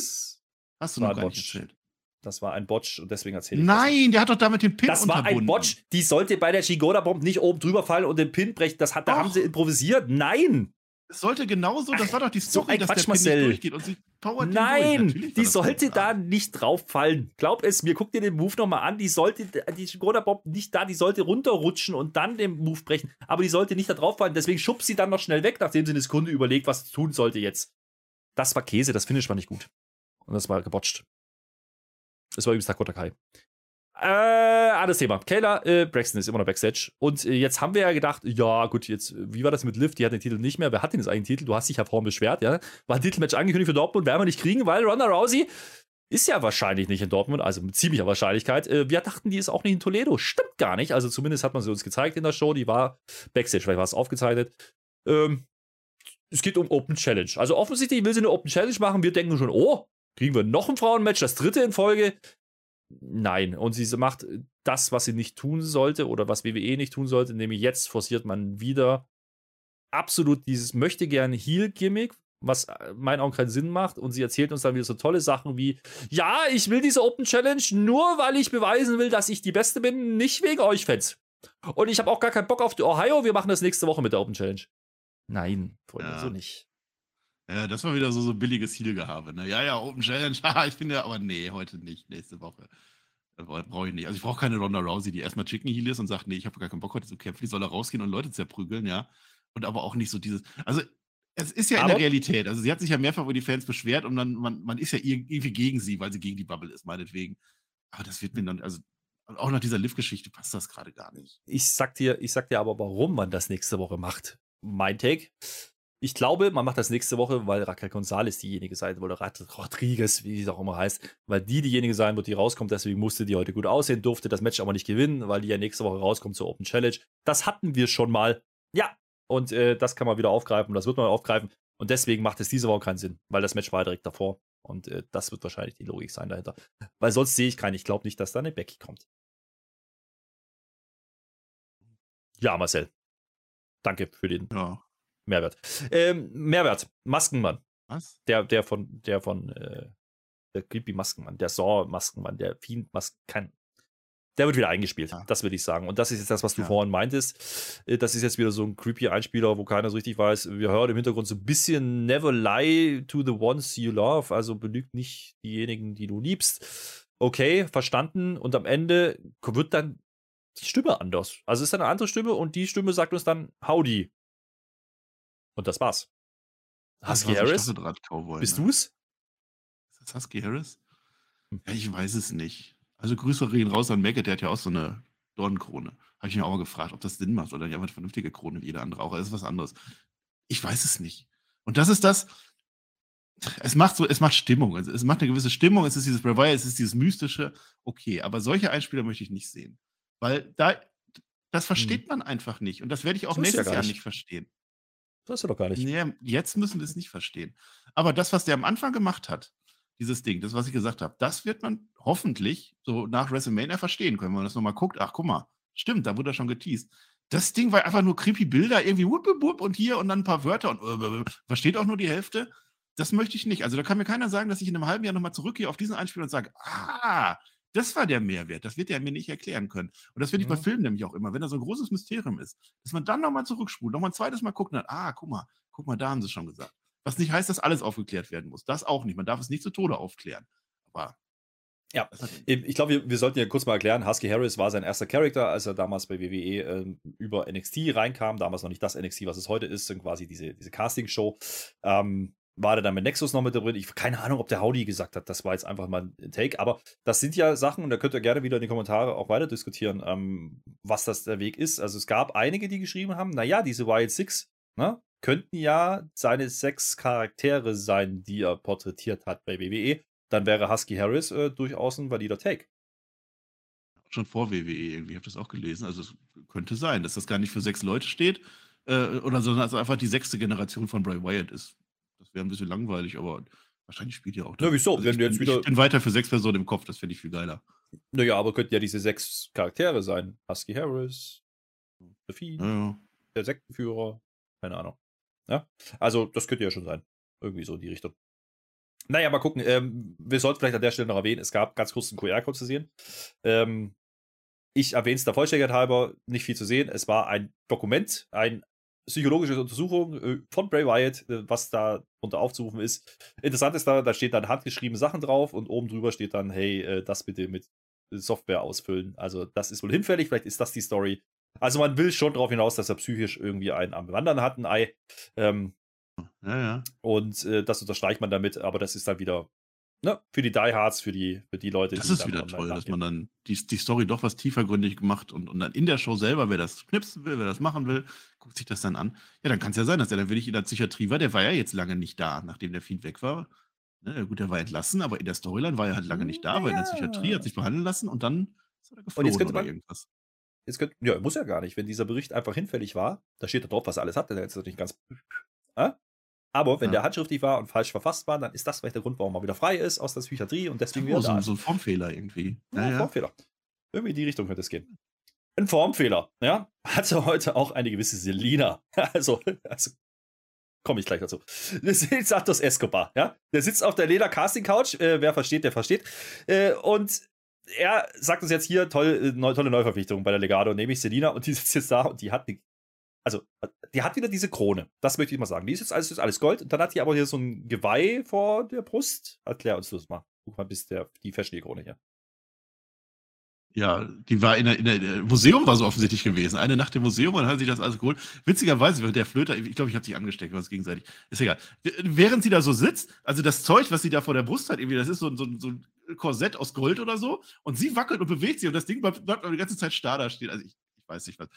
Hast du noch gar nicht erzählt. Das war ein Botch und deswegen erzähle ich Nein, das. der hat doch damit den Pin Das war ein Botch. Die sollte bei der Shigoda-Bomb nicht oben drüber fallen und den Pin brechen. Das hat, da haben sie improvisiert. Nein. Es sollte genauso, das war doch die Story, so ein dass Quatsch, der Marcel. durchgeht und sie powert Nein, die sollte da nicht drauf fallen. Glaub es mir, guck dir den Move nochmal an. Die sollte, die Skoda Bob nicht da, die sollte runterrutschen und dann den Move brechen. Aber die sollte nicht da drauf fallen. Deswegen schubst sie dann noch schnell weg, nachdem sie eine Sekunde überlegt, was tun sollte jetzt. Das war Käse, das Finish war nicht gut. Und das war gebotcht. Das war übrigens Dakota Kai. Äh, anderes Thema. Kayla äh, Braxton ist immer noch Backstage. Und äh, jetzt haben wir ja gedacht, ja, gut, jetzt, wie war das mit Liv? Die hat den Titel nicht mehr. Wer hat denn jetzt eigentlich Titel? Du hast dich ja vorhin beschwert, ja? War ein Titelmatch angekündigt für Dortmund, werden wir nicht kriegen, weil Ronda Rousey ist ja wahrscheinlich nicht in Dortmund, also mit ziemlicher Wahrscheinlichkeit. Äh, wir dachten, die ist auch nicht in Toledo. Stimmt gar nicht. Also zumindest hat man sie uns gezeigt in der Show. Die war Backstage, vielleicht war es aufgezeichnet. Ähm, es geht um Open Challenge. Also offensichtlich will sie eine Open Challenge machen. Wir denken schon, oh, kriegen wir noch ein Frauenmatch, das dritte in Folge. Nein. Und sie macht das, was sie nicht tun sollte oder was WWE nicht tun sollte, nämlich jetzt forciert man wieder absolut dieses möchte gerne Heal-Gimmick, was äh, meinen Augen keinen Sinn macht. Und sie erzählt uns dann wieder so tolle Sachen wie: Ja, ich will diese Open Challenge nur, weil ich beweisen will, dass ich die Beste bin, nicht wegen euch Fans. Und ich habe auch gar keinen Bock auf die Ohio. Wir machen das nächste Woche mit der Open Challenge. Nein, Freunde, ja. so nicht. Ja, das war wieder so, so billiges Zielgehabe. Ne? Ja, ja, Open Challenge, ich finde, aber nee, heute nicht, nächste Woche. Brauche ich nicht. Also ich brauche keine Ronda Rousey, die erstmal Chicken Heal ist und sagt, nee, ich habe gar keinen Bock heute zu kämpfen, die soll da rausgehen und Leute zerprügeln, ja. Und aber auch nicht so dieses, also es ist ja aber, in der Realität, also sie hat sich ja mehrfach über die Fans beschwert und dann, man, man ist ja irgendwie gegen sie, weil sie gegen die Bubble ist, meinetwegen. Aber das wird mir dann, also auch nach dieser Liv-Geschichte passt das gerade gar nicht. Ich sag dir, ich sag dir aber, warum man das nächste Woche macht. Mein Take. Ich glaube, man macht das nächste Woche, weil Raquel González diejenige sein oder Rodriguez, wie es auch immer heißt, weil die diejenige sein wird, die rauskommt. Deswegen musste die heute gut aussehen, durfte das Match aber nicht gewinnen, weil die ja nächste Woche rauskommt zur Open Challenge. Das hatten wir schon mal. Ja, und äh, das kann man wieder aufgreifen, das wird man aufgreifen. Und deswegen macht es diese Woche keinen Sinn, weil das Match war direkt davor. Und äh, das wird wahrscheinlich die Logik sein dahinter. Weil sonst sehe ich keinen. Ich glaube nicht, dass da eine Becky kommt. Ja, Marcel. Danke für den ja. Mehrwert. Ähm, Mehrwert. Maskenmann. Was? Der, der von, der von, äh, der Creepy Maskenmann, der Saw Maskenmann, der Fiend Masken. Der wird wieder eingespielt, ja. das würde ich sagen. Und das ist jetzt das, was du ja. vorhin meintest. Äh, das ist jetzt wieder so ein creepy Einspieler, wo keiner so richtig weiß. Wir hören im Hintergrund so ein bisschen Never lie to the ones you love. Also belügt nicht diejenigen, die du liebst. Okay, verstanden. Und am Ende wird dann die Stimme anders. Also es ist eine andere Stimme und die Stimme sagt uns dann Howdy. Und das war's. Husky Harris? Bist ne? du's? das Husky Harris? Ja, ich weiß es nicht. Also Grüße gehen raus an Maggot, der hat ja auch so eine Dornenkrone. Habe ich mir auch mal gefragt, ob das Sinn macht oder nicht einfach eine vernünftige Krone wie jeder andere auch. Das ist was anderes. Ich weiß es nicht. Und das ist das, es macht so, es macht Stimmung. Es, es macht eine gewisse Stimmung. Es ist dieses Bravaya, es ist dieses Mystische. Okay, aber solche Einspieler möchte ich nicht sehen. Weil da, das versteht hm. man einfach nicht. Und das werde ich auch nächstes ja Jahr nicht verstehen. Das hast du doch gar nicht. Nee, jetzt müssen wir es nicht verstehen. Aber das, was der am Anfang gemacht hat, dieses Ding, das, was ich gesagt habe, das wird man hoffentlich so nach WrestleMania verstehen können, wenn man das nochmal guckt. Ach, guck mal, stimmt, da wurde er schon geteased. Das Ding war einfach nur creepy Bilder, irgendwie wupp, wupp und hier und dann ein paar Wörter und äh, versteht auch nur die Hälfte. Das möchte ich nicht. Also da kann mir keiner sagen, dass ich in einem halben Jahr nochmal zurückgehe auf diesen Einspieler und sage, ah, das war der Mehrwert. Das wird er mir nicht erklären können. Und das finde ich bei Filmen nämlich auch immer, wenn da so ein großes Mysterium ist, dass man dann nochmal zurückspult, nochmal ein zweites Mal guckt und dann, ah, guck mal, guck mal, da haben sie es schon gesagt. Was nicht heißt, dass alles aufgeklärt werden muss. Das auch nicht. Man darf es nicht zu Tode aufklären. Aber ja, ich glaube, wir, wir, sollten ja kurz mal erklären, Husky Harris war sein erster Charakter, als er damals bei WWE äh, über NXT reinkam, damals noch nicht das NXT, was es heute ist, quasi diese, diese Casting-Show. Ähm, war der dann mit Nexus noch mit drin? Ich keine Ahnung, ob der Howdy gesagt hat, das war jetzt einfach mal ein Take, aber das sind ja Sachen, und da könnt ihr gerne wieder in die Kommentare auch weiter diskutieren, ähm, was das der Weg ist. Also es gab einige, die geschrieben haben, naja, diese Wild Six, ne, könnten ja seine sechs Charaktere sein, die er porträtiert hat bei WWE. Dann wäre Husky Harris äh, durchaus ein valider Take. Schon vor WWE irgendwie, ich habe das auch gelesen. Also es könnte sein, dass das gar nicht für sechs Leute steht, äh, oder sondern also einfach die sechste Generation von Bray Wyatt ist. Wäre ein bisschen langweilig, aber wahrscheinlich spielt ihr auch. Ja, wieso? Also ich, jetzt wieder... ich bin weiter für sechs Personen im Kopf, das finde ich viel geiler. Naja, aber könnten ja diese sechs Charaktere sein. Husky Harris, Fiend, ja. der Sektenführer, keine Ahnung. Ja, also das könnte ja schon sein. Irgendwie so in die Richtung. Naja, mal gucken. Ähm, wir sollten vielleicht an der Stelle noch erwähnen, es gab ganz kurz einen QR-Code zu sehen. Ähm, ich erwähne es der Vollständigkeit halber, nicht viel zu sehen. Es war ein Dokument, ein psychologische Untersuchung äh, von Bray Wyatt, äh, was da unter aufzurufen ist. Interessant ist da, da steht dann handgeschriebene Sachen drauf und oben drüber steht dann, hey, äh, das bitte mit Software ausfüllen. Also das ist wohl hinfällig, vielleicht ist das die Story. Also man will schon darauf hinaus, dass er psychisch irgendwie einen am Wandern hat, ein Ei. Ähm, ja, ja. Und äh, das unterstreicht man damit, aber das ist dann wieder ne, für die Diehards, für die, für die Leute. Das ist wieder toll, dass man dann die, die Story doch was tiefergründig gemacht und, und dann in der Show selber, wer das knipsen will, wer das machen will, guckt sich das dann an. Ja, dann kann es ja sein, dass der dann wirklich in der Psychiatrie war. Der war ja jetzt lange nicht da, nachdem der Fiend weg war. Ne, gut, der war entlassen, aber in der Storyline war er halt lange nicht da, ja. war in der Psychiatrie, hat sich behandeln lassen und dann ist er geflohen und jetzt könnte man, irgendwas. Jetzt könnte, ja, muss ja gar nicht. Wenn dieser Bericht einfach hinfällig war, da steht da drauf, was er alles hat, dann ist das nicht ganz. Äh? Aber wenn ja. der handschriftlich war und falsch verfasst war, dann ist das vielleicht der Grund, warum er wieder frei ist aus der Psychiatrie und deswegen wieder. So, so ein Formfehler irgendwie. Ja, ja, Formfehler. Irgendwie in die Richtung könnte es gehen. Ein Formfehler, ja, hatte heute auch eine gewisse Selina. Also, also komme ich gleich dazu. Santos Escobar, ja. Der sitzt auf der Leder Casting Couch. Äh, wer versteht, der versteht. Äh, und er sagt uns jetzt hier toll, äh, tolle Neuverpflichtung bei der Legado, nämlich Selina und die sitzt jetzt da und die hat eine also, die hat wieder diese Krone. Das möchte ich mal sagen. Die ist jetzt alles, ist alles Gold. Und dann hat die aber hier so ein Geweih vor der Brust. Erklär uns das mal. Guck mal, bis der, die Verstehkrone hier. Ja, die war in der, in der Museum war so offensichtlich gewesen. Eine Nacht im Museum und hat sich das alles geholt. Witzigerweise, der Flöter, ich glaube, ich habe sich angesteckt, was gegenseitig. Ist egal. Während sie da so sitzt, also das Zeug, was sie da vor der Brust hat, irgendwie, das ist so, so, so ein Korsett aus Gold oder so. Und sie wackelt und bewegt sich und das Ding bleibt, bleibt die ganze Zeit starr da stehen. Also ich, ich weiß nicht was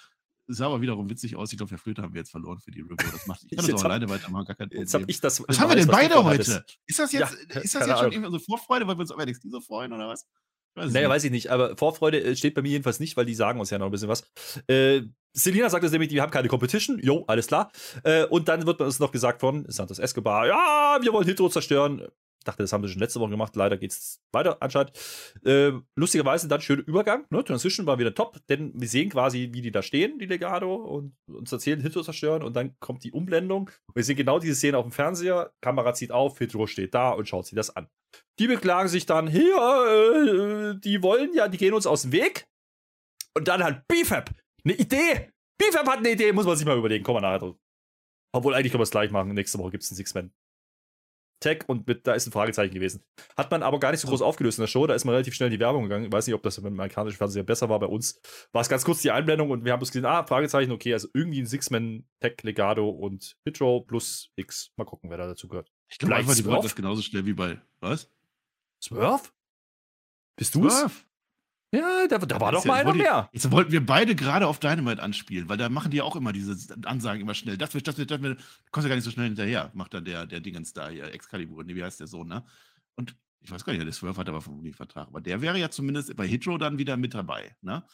sah aber wiederum witzig aus. Ich glaube, Herr Flöter haben wir jetzt verloren für die Review. Das macht, ich kann das auch alleine weitermachen, gar kein Problem. Jetzt habe ich das. Was haben wir denn beide heute? Ist das jetzt, ja, ist das jetzt schon irgendwie so Vorfreude, weil wir uns auf NXT so freuen oder was? Weiß naja, nicht. weiß ich nicht, aber Vorfreude äh, steht bei mir jedenfalls nicht, weil die sagen uns ja noch ein bisschen was. Äh, Selina sagt es nämlich, wir haben keine Competition. Jo, alles klar. Äh, und dann wird uns noch gesagt von Santos Escobar, ja, wir wollen Hitro zerstören dachte, das haben sie schon letzte Woche gemacht. Leider geht es weiter anscheinend. Äh, lustigerweise dann schöner Übergang. Ne? Transition war wieder top, denn wir sehen quasi, wie die da stehen, die Legado, und uns erzählen, Hitro zerstören. Und dann kommt die Umblendung. Wir sehen genau diese Szene auf dem Fernseher. Kamera zieht auf, Hitro steht da und schaut sich das an. Die beklagen sich dann, hier, äh, die wollen ja, die gehen uns aus dem Weg. Und dann hat BFAP eine Idee. BFAP hat eine Idee, muss man sich mal überlegen. Kommen wir nachher drauf. Obwohl, eigentlich können wir es gleich machen. Nächste Woche gibt es einen Six-Man. Tag und mit, da ist ein Fragezeichen gewesen. Hat man aber gar nicht so groß aufgelöst in der Show, da ist man relativ schnell in die Werbung gegangen. Ich weiß nicht, ob das im amerikanischen Fernseher besser war. Bei uns war es ganz kurz die Einblendung und wir haben uns gesehen, ah, Fragezeichen, okay, also irgendwie ein Six-Man-Tag, Legado und Hitro plus X. Mal gucken, wer da dazu gehört. Ich glaube einfach, die wollten das genauso schnell wie bei, was? Swerve? Bist du es? Ja, da, da war doch mal einer mehr. Jetzt wollten wir beide gerade auf Dynamite anspielen, weil da machen die ja auch immer diese Ansagen immer schnell. Das wird, das wird, das wird. Kommst ja gar nicht so schnell hinterher, macht dann der, der Dingens da hier, Excalibur, nee, wie heißt der Sohn, ne? Und ich weiß gar nicht, der Swerve hat aber vermutlich Vertrag. Aber der wäre ja zumindest bei Hitro dann wieder mit dabei, ne?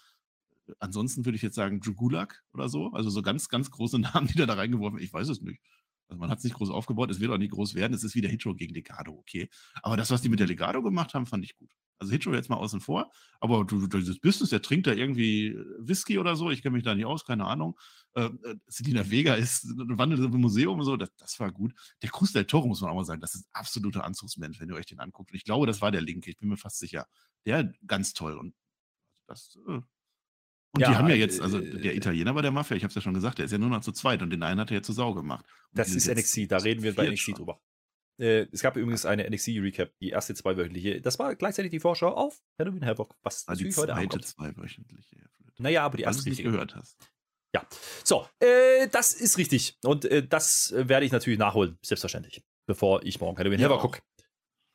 Ansonsten würde ich jetzt sagen Drew Gulak oder so. Also so ganz, ganz große Namen, die da, da reingeworfen Ich weiß es nicht. Also man hat es nicht groß aufgebaut, es wird auch nicht groß werden. Es ist wieder Hitro gegen Legado, okay. Aber das, was die mit der Legado gemacht haben, fand ich gut. Also Hitcho jetzt mal außen vor, aber du, dieses Business, der trinkt da irgendwie Whisky oder so, ich kenne mich da nicht aus, keine Ahnung. Ähm, äh, Selina Vega ist ein wandelndes Museum und so, das, das, war gut. Der Cruz del Toro, muss man auch mal sagen, das ist ein absoluter Anzugsmensch, wenn ihr euch den anguckt. Und ich glaube, das war der Linke, ich bin mir fast sicher. Der ganz toll und das. Äh, und ja, die haben ja jetzt, also der äh, Italiener bei der Mafia, ich habe es ja schon gesagt, der ist ja nur noch zu zweit und den einen hat er ja zu Sau gemacht. Und das ist NXT, da reden wir bei NXT schon. drüber. Äh, es gab übrigens eine NXT-Recap, die erste zweiwöchentliche. Das war gleichzeitig die Vorschau auf Halloween Havoc, was ah, natürlich heute Abend kommt. zweiwöchentliche. Naja, aber die erste, die du nicht gehört hast. Ja, so, äh, das ist richtig. Und äh, das werde ich natürlich nachholen, selbstverständlich, bevor ich morgen Halloween ja, Havoc gucke.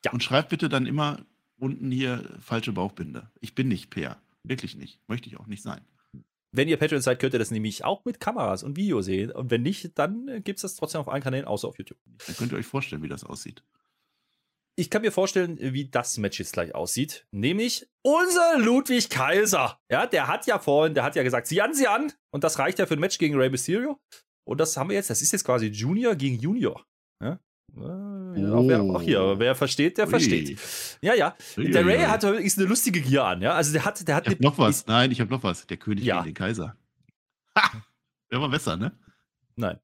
Ja. Und schreibt bitte dann immer unten hier falsche Bauchbinde. Ich bin nicht Per. Wirklich nicht. Möchte ich auch nicht sein. Wenn ihr Patreon seid, könnt ihr das nämlich auch mit Kameras und Video sehen. Und wenn nicht, dann äh, gibt es das trotzdem auf allen Kanälen, außer auf YouTube. Dann könnt ihr euch vorstellen, wie das aussieht. Ich kann mir vorstellen, wie das Match jetzt gleich aussieht. Nämlich unser Ludwig Kaiser. Ja, der hat ja vorhin, der hat ja gesagt, sieh an, sieh an. Und das reicht ja für ein Match gegen Rey Mysterio. Und das haben wir jetzt, das ist jetzt quasi Junior gegen Junior. Ja? Ja, auch, wer, auch, hier, wer versteht, der Ui. versteht. Ja, ja. Ui. Der Ray hat ist eine lustige Gier an, ja. Also der hat, der hat ich hab noch was. Nein, ich habe noch was. Der König ja. gegen den Kaiser. Ha! Der war besser, ne? Nein.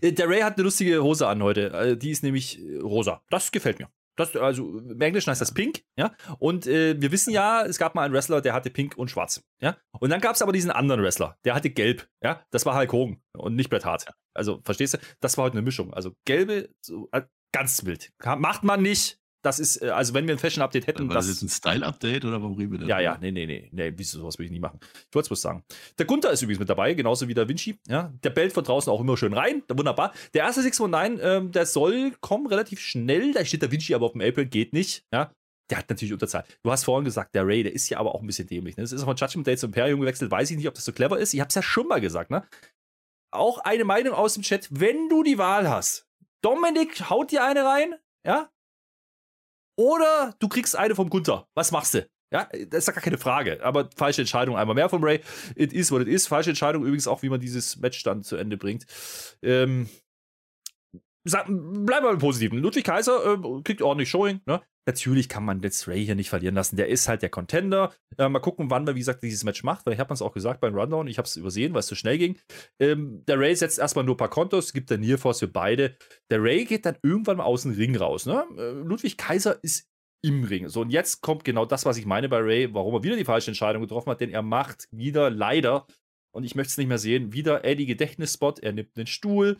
Äh, der Ray hat eine lustige Hose an heute. Äh, die ist nämlich äh, rosa. Das gefällt mir. Das, also im Englischen heißt das Pink, ja. Und äh, wir wissen ja, es gab mal einen Wrestler, der hatte Pink und Schwarz, ja. Und dann gab es aber diesen anderen Wrestler, der hatte Gelb, ja. Das war Hulk Hogan und nicht Bret Hart. Also verstehst du? Das war heute eine Mischung. Also gelbe, so, äh, ganz wild. Macht man nicht. Das ist, äh, also wenn wir ein Fashion-Update hätten. War das, das jetzt ein Style-Update oder warum reden wir denn? Ja, ja, nee, nee, nee, nee, wieso sowas will ich nie machen. Ich wollte es bloß sagen. Der Gunther ist übrigens mit dabei, genauso wie der Vinci. Ja, der bellt von draußen auch immer schön rein. Wunderbar. Der erste 619, ähm, der soll kommen relativ schnell. Da steht der Vinci aber auf dem April, geht nicht. Ja, der hat natürlich Unterzahl. Du hast vorhin gesagt, der Ray, der ist ja aber auch ein bisschen dämlich. Ne? Das ist von Judgment Day zum Imperium gewechselt. Weiß ich nicht, ob das so clever ist. Ich habe es ja schon mal gesagt. Ne? Auch eine Meinung aus dem Chat, wenn du die Wahl hast. Dominik haut dir eine rein, ja, oder du kriegst eine vom Gunther. Was machst du? Ja, das ist ja gar keine Frage. Aber falsche Entscheidung einmal mehr vom Ray. It is what it is. Falsche Entscheidung übrigens auch, wie man dieses Match dann zu Ende bringt. Ähm, bleiben wir im Positiven. Ludwig Kaiser äh, kriegt ordentlich Showing. Ne? Natürlich kann man jetzt Ray hier nicht verlieren lassen. Der ist halt der Contender. Äh, mal gucken, wann man, wie gesagt, dieses Match macht. Weil ich habe es auch gesagt beim Rundown. Ich habe es übersehen, weil es so schnell ging. Ähm, der Ray setzt erstmal nur ein paar Kontos, gibt dann Nearforce für beide. Der Ray geht dann irgendwann mal aus dem Ring raus. Ne? Äh, Ludwig Kaiser ist im Ring. So, und jetzt kommt genau das, was ich meine bei Ray, warum er wieder die falsche Entscheidung getroffen hat, denn er macht wieder leider, und ich möchte es nicht mehr sehen, wieder Eddie Gedächtnisspot. Er nimmt einen Stuhl,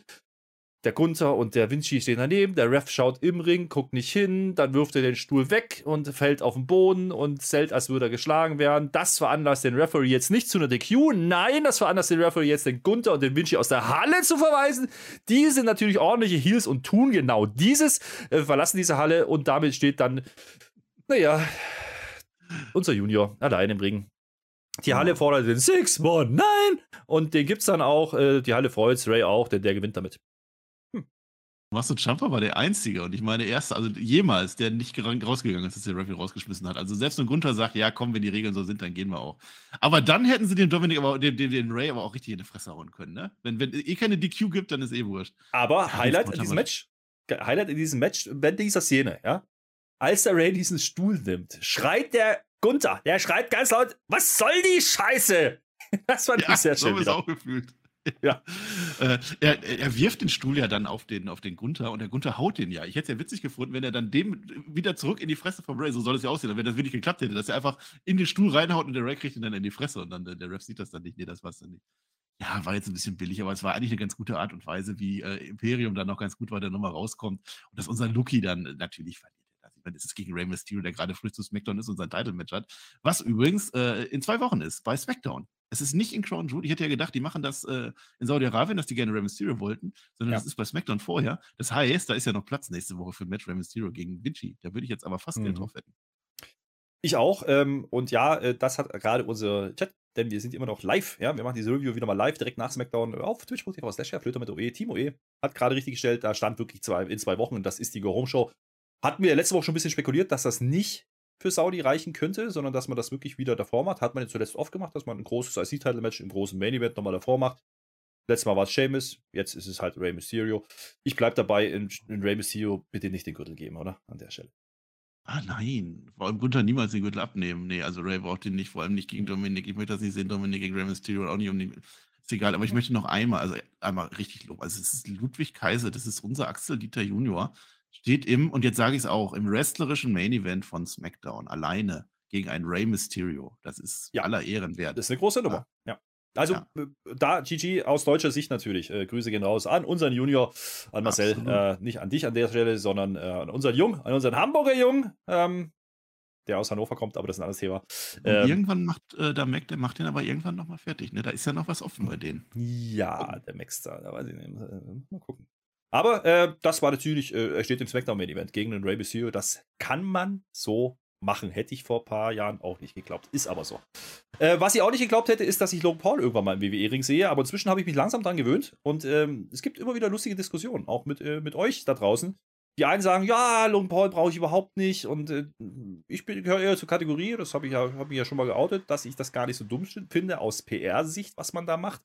der Gunther und der Vinci stehen daneben, der Ref schaut im Ring, guckt nicht hin, dann wirft er den Stuhl weg und fällt auf den Boden und zählt, als würde er geschlagen werden. Das veranlasst den Referee jetzt nicht zu einer DQ, nein, das veranlasst den Referee jetzt, den Gunther und den Vinci aus der Halle zu verweisen. Die sind natürlich ordentliche Heels und tun genau dieses, äh, verlassen diese Halle und damit steht dann, naja, unser Junior allein im Ring. Die Halle fordert den Six One, nein! Und den gibt's dann auch. Äh, die Halle freut's, Ray auch, denn der gewinnt damit. Master Jumper war der Einzige und ich meine, erste, also jemals, der nicht rausgegangen ist, dass der Referee rausgeschmissen hat. Also selbst wenn Gunther sagt, ja, komm, wenn die Regeln so sind, dann gehen wir auch. Aber dann hätten sie den Dominik, aber den, den, den Ray aber auch richtig in die Fresse hauen können, ne? Wenn, wenn eh keine DQ gibt, dann ist eh wurscht. Aber ja, Highlight in diesem Match, Highlight in diesem Match, wenn dieser Szene, ja, als der Ray diesen Stuhl nimmt, schreit der Gunther, der schreit ganz laut, was soll die Scheiße? Das fand ja, ich sehr schön. So auch gefühlt. ja. Äh, er, er, wirft den Stuhl ja dann auf den, auf den Gunther und der Gunther haut den ja. Ich hätte es ja witzig gefunden, wenn er dann dem wieder zurück in die Fresse von Ray, so soll es ja aussehen, wenn das wirklich geklappt hätte, dass er einfach in den Stuhl reinhaut und der Ray kriegt ihn dann in die Fresse und dann der, der Ref sieht das dann nicht. Nee, das war es dann nicht. Ja, war jetzt ein bisschen billig, aber es war eigentlich eine ganz gute Art und Weise, wie äh, Imperium dann noch ganz gut weiter nochmal rauskommt und dass unser Lucky dann natürlich verliert. Also, ich meine, es ist gegen Ray Mysterio, der gerade frisch zu SmackDown ist und sein Title-Match hat. Was übrigens äh, in zwei Wochen ist, bei SmackDown. Es ist nicht in Crown Jewel. Ich hätte ja gedacht, die machen das äh, in Saudi-Arabien, dass die gerne Rey Mysterio wollten, sondern ja. das ist bei SmackDown vorher. Das heißt, da ist ja noch Platz nächste Woche für ein Match Rey Mysterio gegen Vinci. Da würde ich jetzt aber fast mhm. Geld drauf wetten. Ich auch. Ähm, und ja, äh, das hat gerade unser Chat, denn wir sind immer noch live. Ja, wir machen diese Review wieder mal live, direkt nach SmackDown auf twitch.tv slash Flöter mit OE. Team OE hat gerade richtig gestellt, da stand wirklich zwei, in zwei Wochen, das ist die Go Home Show. Hatten wir letzte Woche schon ein bisschen spekuliert, dass das nicht für Saudi reichen könnte, sondern dass man das wirklich wieder davor macht. Hat man jetzt zuletzt oft gemacht, dass man ein großes IC-Title-Match im großen Main-Event nochmal davor macht. Letztes Mal war es Sheamus, jetzt ist es halt Rey Mysterio. Ich bleibe dabei, in, in Rey Mysterio bitte nicht den Gürtel geben, oder? An der Stelle. Ah, nein. Vor allem Gunther niemals den Gürtel abnehmen. Nee, also Ray braucht den nicht, vor allem nicht gegen Dominik. Ich möchte das nicht sehen, Dominik gegen Rey Mysterio auch nicht um den. Ist egal, aber ich möchte noch einmal, also einmal richtig loben. Also es ist Ludwig Kaiser, das ist unser Axel Dieter Junior steht im, und jetzt sage ich es auch, im wrestlerischen Main Event von SmackDown alleine gegen einen Rey Mysterio. Das ist ja. aller Ehren wert. Das ist eine große Nummer. Ja. ja. Also ja. Äh, da, GG, aus deutscher Sicht natürlich. Äh, Grüße gehen raus an unseren Junior, an Marcel. Äh, nicht an dich an der Stelle, sondern äh, an unseren Jung, an unseren Hamburger Jung, ähm, der aus Hannover kommt, aber das ist ein anderes Thema. Ähm, irgendwann macht äh, der Mac, der macht den aber irgendwann nochmal fertig. Ne? Da ist ja noch was offen bei denen. Ja, der Max da, da weiß ich nicht. Mal gucken. Aber äh, das war natürlich, äh, er steht im Smackdown-Main-Event gegen den Rey Mysterio. Das kann man so machen. Hätte ich vor ein paar Jahren auch nicht geglaubt. Ist aber so. Äh, was ich auch nicht geglaubt hätte, ist, dass ich Logan Paul irgendwann mal im WWE-Ring sehe. Aber inzwischen habe ich mich langsam dran gewöhnt. Und ähm, es gibt immer wieder lustige Diskussionen, auch mit, äh, mit euch da draußen. Die einen sagen, ja, Logan Paul brauche ich überhaupt nicht. Und äh, ich gehöre eher zur Kategorie, das habe ich, ja, hab ich ja schon mal geoutet, dass ich das gar nicht so dumm finde aus PR-Sicht, was man da macht.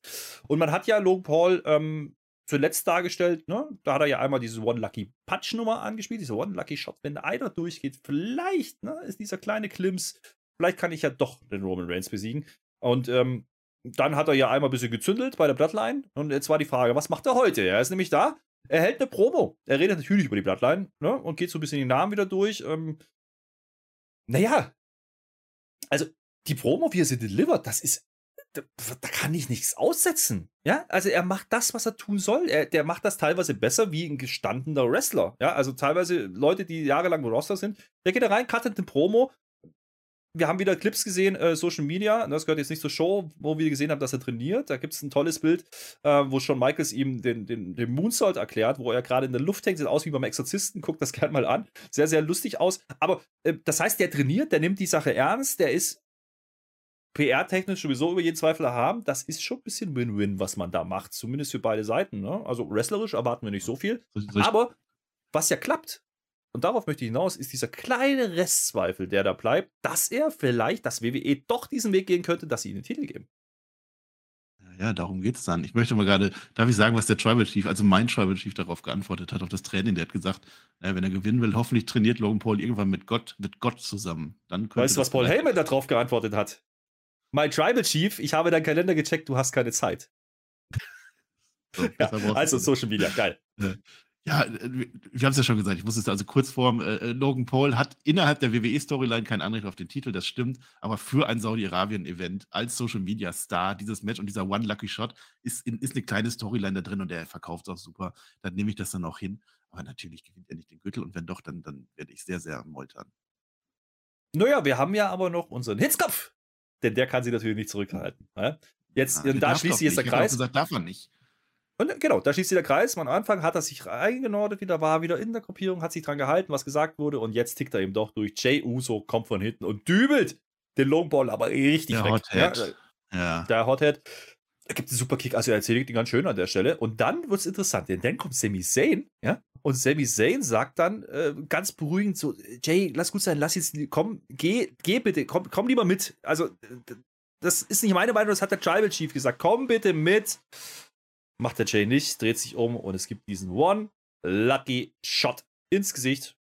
Und man hat ja Logan Paul ähm, zuletzt dargestellt, ne? Da hat er ja einmal diese One Lucky Punch Nummer angespielt, diese One Lucky Shot. Wenn einer durchgeht, vielleicht, ne, ist dieser kleine Klims, vielleicht kann ich ja doch den Roman Reigns besiegen. Und ähm, dann hat er ja einmal ein bisschen gezündelt bei der Bloodline. Und jetzt war die Frage, was macht er heute? Er ist nämlich da, er hält eine Promo. Er redet natürlich über die Bloodline, ne? Und geht so ein bisschen die Namen wieder durch. Ähm, naja, also die Promo, wie er sie delivert, das ist da, da, kann ich nichts aussetzen. Ja, also er macht das, was er tun soll. Er, der macht das teilweise besser wie ein gestandener Wrestler. Ja, also teilweise Leute, die jahrelang Roster sind. Der geht da rein, cuttet eine Promo. Wir haben wieder Clips gesehen, äh, Social Media. Das gehört jetzt nicht zur Show, wo wir gesehen haben, dass er trainiert. Da gibt es ein tolles Bild, äh, wo Shawn Michaels ihm den, den, den Moonsault erklärt, wo er gerade in der Luft hängt. Sieht aus wie beim Exorzisten. Guckt das gerne mal an. Sehr, sehr lustig aus. Aber äh, das heißt, der trainiert, der nimmt die Sache ernst. Der ist PR-technisch sowieso über jeden Zweifel haben, das ist schon ein bisschen Win-Win, was man da macht. Zumindest für beide Seiten. Ne? Also wrestlerisch erwarten wir nicht so viel. Aber was ja klappt, und darauf möchte ich hinaus, ist dieser kleine Restzweifel, der da bleibt, dass er vielleicht, dass WWE doch diesen Weg gehen könnte, dass sie ihnen den Titel geben. Ja, darum geht es dann. Ich möchte mal gerade, darf ich sagen, was der Tribal Chief, also mein Tribal Chief darauf geantwortet hat, auf das Training. Der hat gesagt, äh, wenn er gewinnen will, hoffentlich trainiert Logan Paul irgendwann mit Gott, mit Gott zusammen. Dann weißt du, was Paul Heyman darauf geantwortet hat? Mein Tribal Chief, ich habe deinen Kalender gecheckt, du hast keine Zeit. So, ja, also Social Media, geil. Ja, wir haben es ja schon gesagt, ich muss es also kurz vorm, äh, äh, Logan Paul hat innerhalb der WWE-Storyline kein Anrecht auf den Titel, das stimmt, aber für ein Saudi-Arabien-Event als Social-Media-Star, dieses Match und dieser One Lucky Shot ist, in, ist eine kleine Storyline da drin und der verkauft es auch super, dann nehme ich das dann auch hin, aber natürlich gewinnt er nicht den Gürtel und wenn doch, dann, dann werde ich sehr, sehr moltern. Naja, wir haben ja aber noch unseren Hitzkopf denn der kann sie natürlich nicht zurückhalten. Ja? Jetzt, ja, da schließt sich jetzt der Kreis. Gesagt, darf man nicht. Und äh, genau, da schließt sich der Kreis. Am Anfang hat er sich eingenordet wieder, war wieder in der Gruppierung, hat sich dran gehalten, was gesagt wurde. Und jetzt tickt er eben doch durch. Jay Uso kommt von hinten und dübelt den Longball aber richtig der weg. Hothead. Ja, ja. Der Hothead. Da gibt es einen super Kick, also er erzählt ihn ganz schön an der Stelle. Und dann wird es interessant, denn dann kommt Sami Zayn, ja, und Sami Zayn sagt dann äh, ganz beruhigend so, Jay, lass gut sein, lass jetzt, komm, geh, geh bitte, komm, komm lieber mit. Also, das ist nicht meine Meinung, das hat der Tribal Chief gesagt. Komm bitte mit. Macht der Jay nicht, dreht sich um und es gibt diesen One Lucky Shot ins Gesicht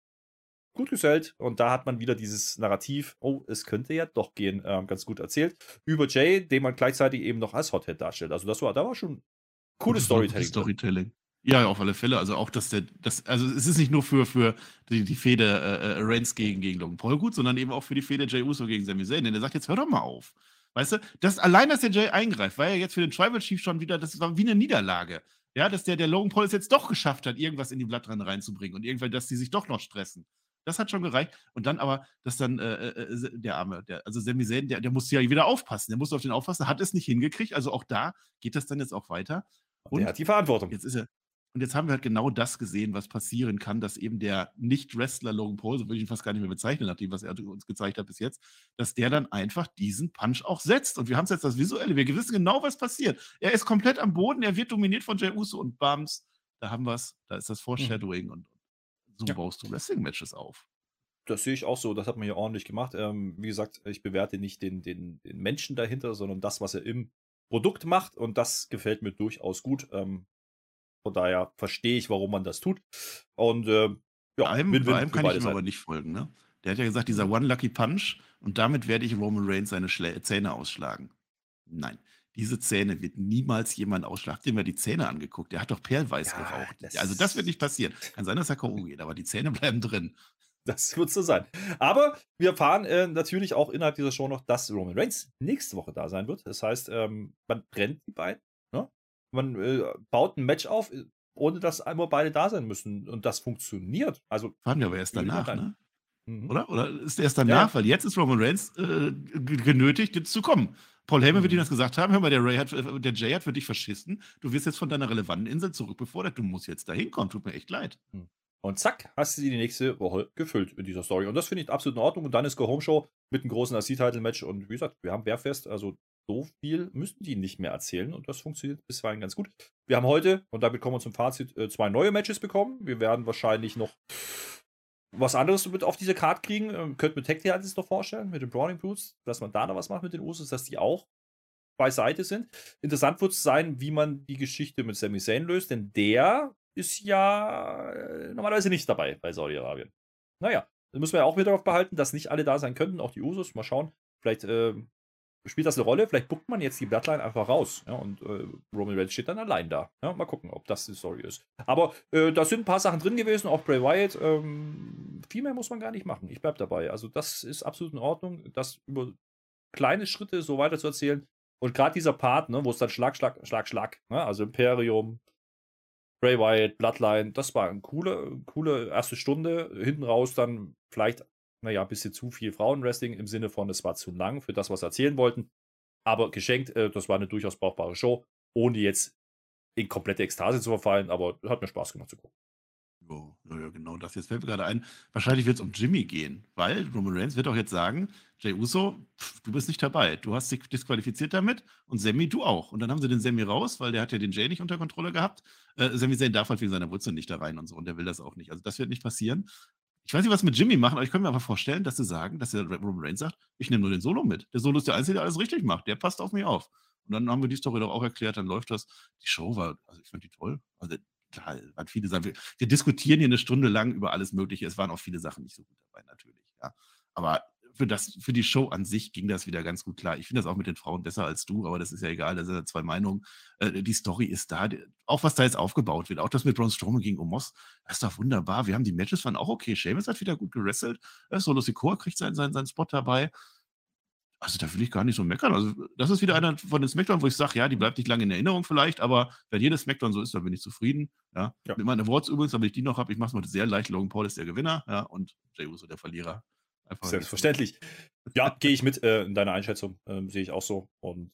gut gesellt. Und da hat man wieder dieses Narrativ, oh, es könnte ja doch gehen, äh, ganz gut erzählt. Über Jay, den man gleichzeitig eben noch als Hothead darstellt. Also das war, da war schon cooles Storytelling. Storytelling. Ja, auf alle Fälle. Also auch, dass der, das, also es ist nicht nur für, für die, die Fehde äh, äh, Reigns gegen, gegen Logan Paul gut, sondern eben auch für die Fehde Jay Uso gegen Sami Zayn. Denn er sagt, jetzt hör doch mal auf. Weißt du, das, allein, dass der Jay eingreift, war ja jetzt für den Tribal Chief schon wieder, das war wie eine Niederlage. Ja, dass der, der Logan Paul es jetzt doch geschafft hat, irgendwas in die Blattrennen reinzubringen und irgendwann, dass die sich doch noch stressen. Das hat schon gereicht. Und dann aber, dass dann äh, äh, äh der Arme, der, also Sami Zayn, der, der musste ja wieder aufpassen. Der musste auf den aufpassen, hat es nicht hingekriegt. Also auch da geht das dann jetzt auch weiter. Und der hat die Verantwortung. Jetzt ist er, und jetzt haben wir halt genau das gesehen, was passieren kann, dass eben der Nicht-Wrestler Logan Paul, so würde ich ihn fast gar nicht mehr bezeichnen, nachdem, was er uns gezeigt hat bis jetzt, dass der dann einfach diesen Punch auch setzt. Und wir haben es jetzt das Visuelle, wir wissen genau, was passiert. Er ist komplett am Boden, er wird dominiert von Jey Uso und Bams, da haben wir es, da ist das mhm. Foreshadowing mhm. und so ja. baust du Wrestling-Matches auf. Das sehe ich auch so, das hat man ja ordentlich gemacht. Ähm, wie gesagt, ich bewerte nicht den, den, den Menschen dahinter, sondern das, was er im Produkt macht und das gefällt mir durchaus gut. Ähm, von daher verstehe ich, warum man das tut. Und äh, ja, bei einem, Win -win bei einem kann ich ihm aber nicht folgen. Ne? Der hat ja gesagt, dieser mhm. One Lucky Punch und damit werde ich Roman Reigns seine Schlä Zähne ausschlagen. Nein, diese Zähne wird niemals jemand ausschlagen. Dem wir die Zähne angeguckt. Der hat doch perlweiß ja, geraucht. Das also das wird nicht passieren. Kann sein, dass er K.O. geht, aber die Zähne bleiben drin. Das wird so sein. Aber wir erfahren äh, natürlich auch innerhalb dieser Show noch, dass Roman Reigns nächste Woche da sein wird. Das heißt, ähm, man brennt die beiden man äh, baut ein Match auf, äh, ohne dass einmal beide da sein müssen. Und das funktioniert. Also, Fahren wir aber erst danach, ne? Mhm. Oder? Oder ist erst danach? Ja. Weil jetzt ist Roman Reigns äh, genötigt, jetzt zu kommen. Paul Heyman mhm. wird Ihnen das gesagt haben. Hör mal, der, Ray hat, äh, der Jay hat für dich verschissen. Du wirst jetzt von deiner relevanten Insel zurückbefordert. Du musst jetzt da hinkommen. Tut mir echt leid. Mhm. Und zack, hast du sie die nächste Woche gefüllt in dieser Story. Und das finde ich absolut in Ordnung. Und dann ist Go Home Show mit einem großen AC-Title-Match. Und wie gesagt, wir haben Bärfest. Also so viel müssten die nicht mehr erzählen und das funktioniert bisweilen ganz gut. Wir haben heute, und damit kommen wir zum Fazit, äh, zwei neue Matches bekommen. Wir werden wahrscheinlich noch was anderes mit auf diese Card kriegen. Könnte mir Tech Team jetzt noch vorstellen, mit den Browning Brutes, dass man da noch was macht mit den Usos, dass die auch beiseite sind. Interessant wird es sein, wie man die Geschichte mit Sami Zayn löst, denn der ist ja äh, normalerweise nicht dabei bei Saudi-Arabien. Naja, da müssen wir ja auch wieder darauf behalten, dass nicht alle da sein könnten, auch die Usos. Mal schauen. Vielleicht äh, spielt das eine Rolle? Vielleicht guckt man jetzt die Bloodline einfach raus. Ja, und äh, Roman Reigns steht dann allein da. Ja, mal gucken, ob das die Story ist. Aber äh, da sind ein paar Sachen drin gewesen, auch Bray Wyatt. Ähm, viel mehr muss man gar nicht machen. Ich bleib dabei. Also, das ist absolut in Ordnung, das über kleine Schritte so weiter zu erzählen. Und gerade dieser Part, ne, wo es dann Schlag, Schlag, Schlag, Schlag, ne, also Imperium, Bray Wyatt, Bloodline, das war eine coole, coole erste Stunde. Hinten raus dann vielleicht naja, ein bisschen zu viel Frauenwrestling im Sinne von, es war zu lang für das, was sie erzählen wollten. Aber geschenkt, äh, das war eine durchaus brauchbare Show, ohne jetzt in komplette Ekstase zu verfallen, aber hat mir Spaß gemacht zu gucken. Oh, ja, genau das. Jetzt fällt mir gerade ein, wahrscheinlich wird es um Jimmy gehen, weil Roman Reigns wird auch jetzt sagen, Jay Uso, pff, du bist nicht dabei. Du hast dich disqualifiziert damit und Sammy, du auch. Und dann haben sie den Sammy raus, weil der hat ja den Jay nicht unter Kontrolle gehabt. Äh, Sammy Zayn darf halt wegen seiner Wurzel nicht da rein und so und der will das auch nicht. Also das wird nicht passieren. Ich weiß nicht, was mit Jimmy machen, aber ich könnte mir aber vorstellen, dass sie sagen, dass der Roman Reigns sagt, ich nehme nur den Solo mit. Der Solo ist der Einzige, der alles richtig macht. Der passt auf mich auf. Und dann haben wir die Story doch auch erklärt, dann läuft das. Die Show war, also ich fand die toll. Also klar, waren viele Sachen. Wir, wir, diskutieren hier eine Stunde lang über alles Mögliche. Es waren auch viele Sachen nicht so gut dabei, natürlich. Ja. Aber für, das, für die Show an sich ging das wieder ganz gut klar. Ich finde das auch mit den Frauen besser als du, aber das ist ja egal, da sind ja zwei Meinungen. Äh, die Story ist da, auch was da jetzt aufgebaut wird, auch das mit Braun Strowman gegen Omos, das ist doch wunderbar. Wir haben die Matches waren auch okay. Sheamus hat wieder gut gerestelt. Äh, Solo Sikoa kriegt seinen, seinen, seinen Spot dabei. Also da will ich gar nicht so meckern. Also das ist wieder einer von den Smackdown, wo ich sage, ja, die bleibt nicht lange in Erinnerung vielleicht, aber wenn jedes Smackdown so ist, dann bin ich zufrieden. Ja. ja. Mit meinen Awards übrigens, damit ich die noch habe, ich mache es mal sehr leicht. Logan Paul ist der Gewinner, ja, und Jey Uso der Verlierer. Einfach Selbstverständlich. Ja, gehe ich mit äh, in deiner Einschätzung. Ähm, Sehe ich auch so. Und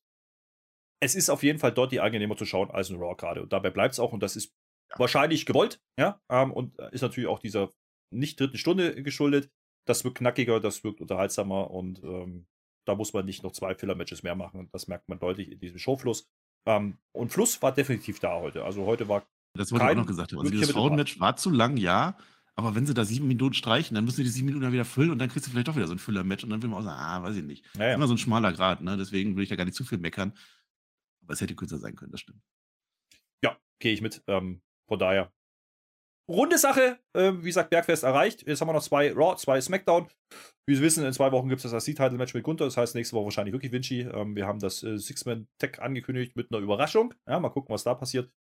es ist auf jeden Fall dort die angenehmer zu schauen als ein Raw gerade. Und dabei bleibt es auch. Und das ist ja. wahrscheinlich gewollt. Ja. Ähm, und ist natürlich auch dieser nicht dritten Stunde geschuldet. Das wirkt knackiger, das wirkt unterhaltsamer. Und ähm, da muss man nicht noch zwei Filler-Matches mehr machen. Und das merkt man deutlich in diesem Showfluss. Ähm, und Fluss war definitiv da heute. Also heute war. Das wurde auch noch gesagt. Also das Frauenmatch war zu lang, ja. Aber wenn sie da sieben Minuten streichen, dann müssen sie die sieben Minuten dann wieder füllen und dann kriegst du vielleicht doch wieder so ein Füller-Match und dann will man auch sagen, ah, weiß ich nicht. Ja, ja. Immer so ein schmaler Grad, ne? Deswegen will ich da gar nicht zu viel meckern. Aber es hätte kürzer sein können, das stimmt. Ja, gehe ich mit. Ähm, von daher. Runde Sache, äh, wie gesagt, Bergfest erreicht. Jetzt haben wir noch zwei Raw, zwei Smackdown. Wie Sie wissen, in zwei Wochen gibt es das IC-Title-Match mit Gunther. Das heißt, nächste Woche wahrscheinlich wirklich Vinci. Ähm, wir haben das äh, Six-Man-Tech angekündigt mit einer Überraschung. Ja, mal gucken, was da passiert.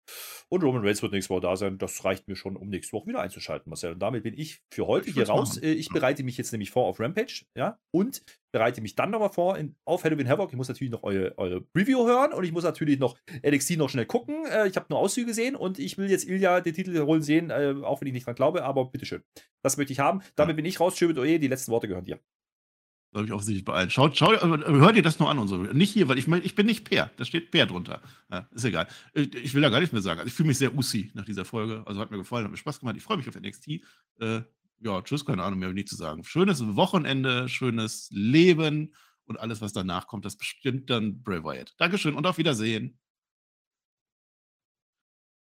Und Roman Reigns wird nächste Woche da sein. Das reicht mir schon, um nächste Woche wieder einzuschalten, Marcel. Und damit bin ich für heute ich hier raus. Äh, ich bereite mich jetzt nämlich vor auf Rampage. Ja, und bereite mich dann nochmal vor in, auf Halloween Havoc. Ich muss natürlich noch eure, eure Review hören und ich muss natürlich noch NXT noch schnell gucken. Äh, ich habe nur Auszüge gesehen und ich will jetzt Ilya den Titel holen sehen, äh, auch wenn ich nicht dran glaube. aber bitteschön. Das möchte ich haben. Damit ja. bin ich raus. Schön mit Oje, die letzten Worte gehören dir. Glaube ich offensichtlich bei allen. Schaut, schaut, hört ihr das nur an und so. Nicht hier, weil ich, ich bin nicht Per. Da steht Per drunter. Ja, ist egal. Ich will da gar nichts mehr sagen. Also ich fühle mich sehr Ussi nach dieser Folge. Also hat mir gefallen, hat mir Spaß gemacht. Ich freue mich auf NXT. Äh, ja, tschüss, keine Ahnung mehr, nicht zu sagen. Schönes Wochenende, schönes Leben und alles, was danach kommt, das bestimmt dann Bray Wyatt. Dankeschön und auf Wiedersehen.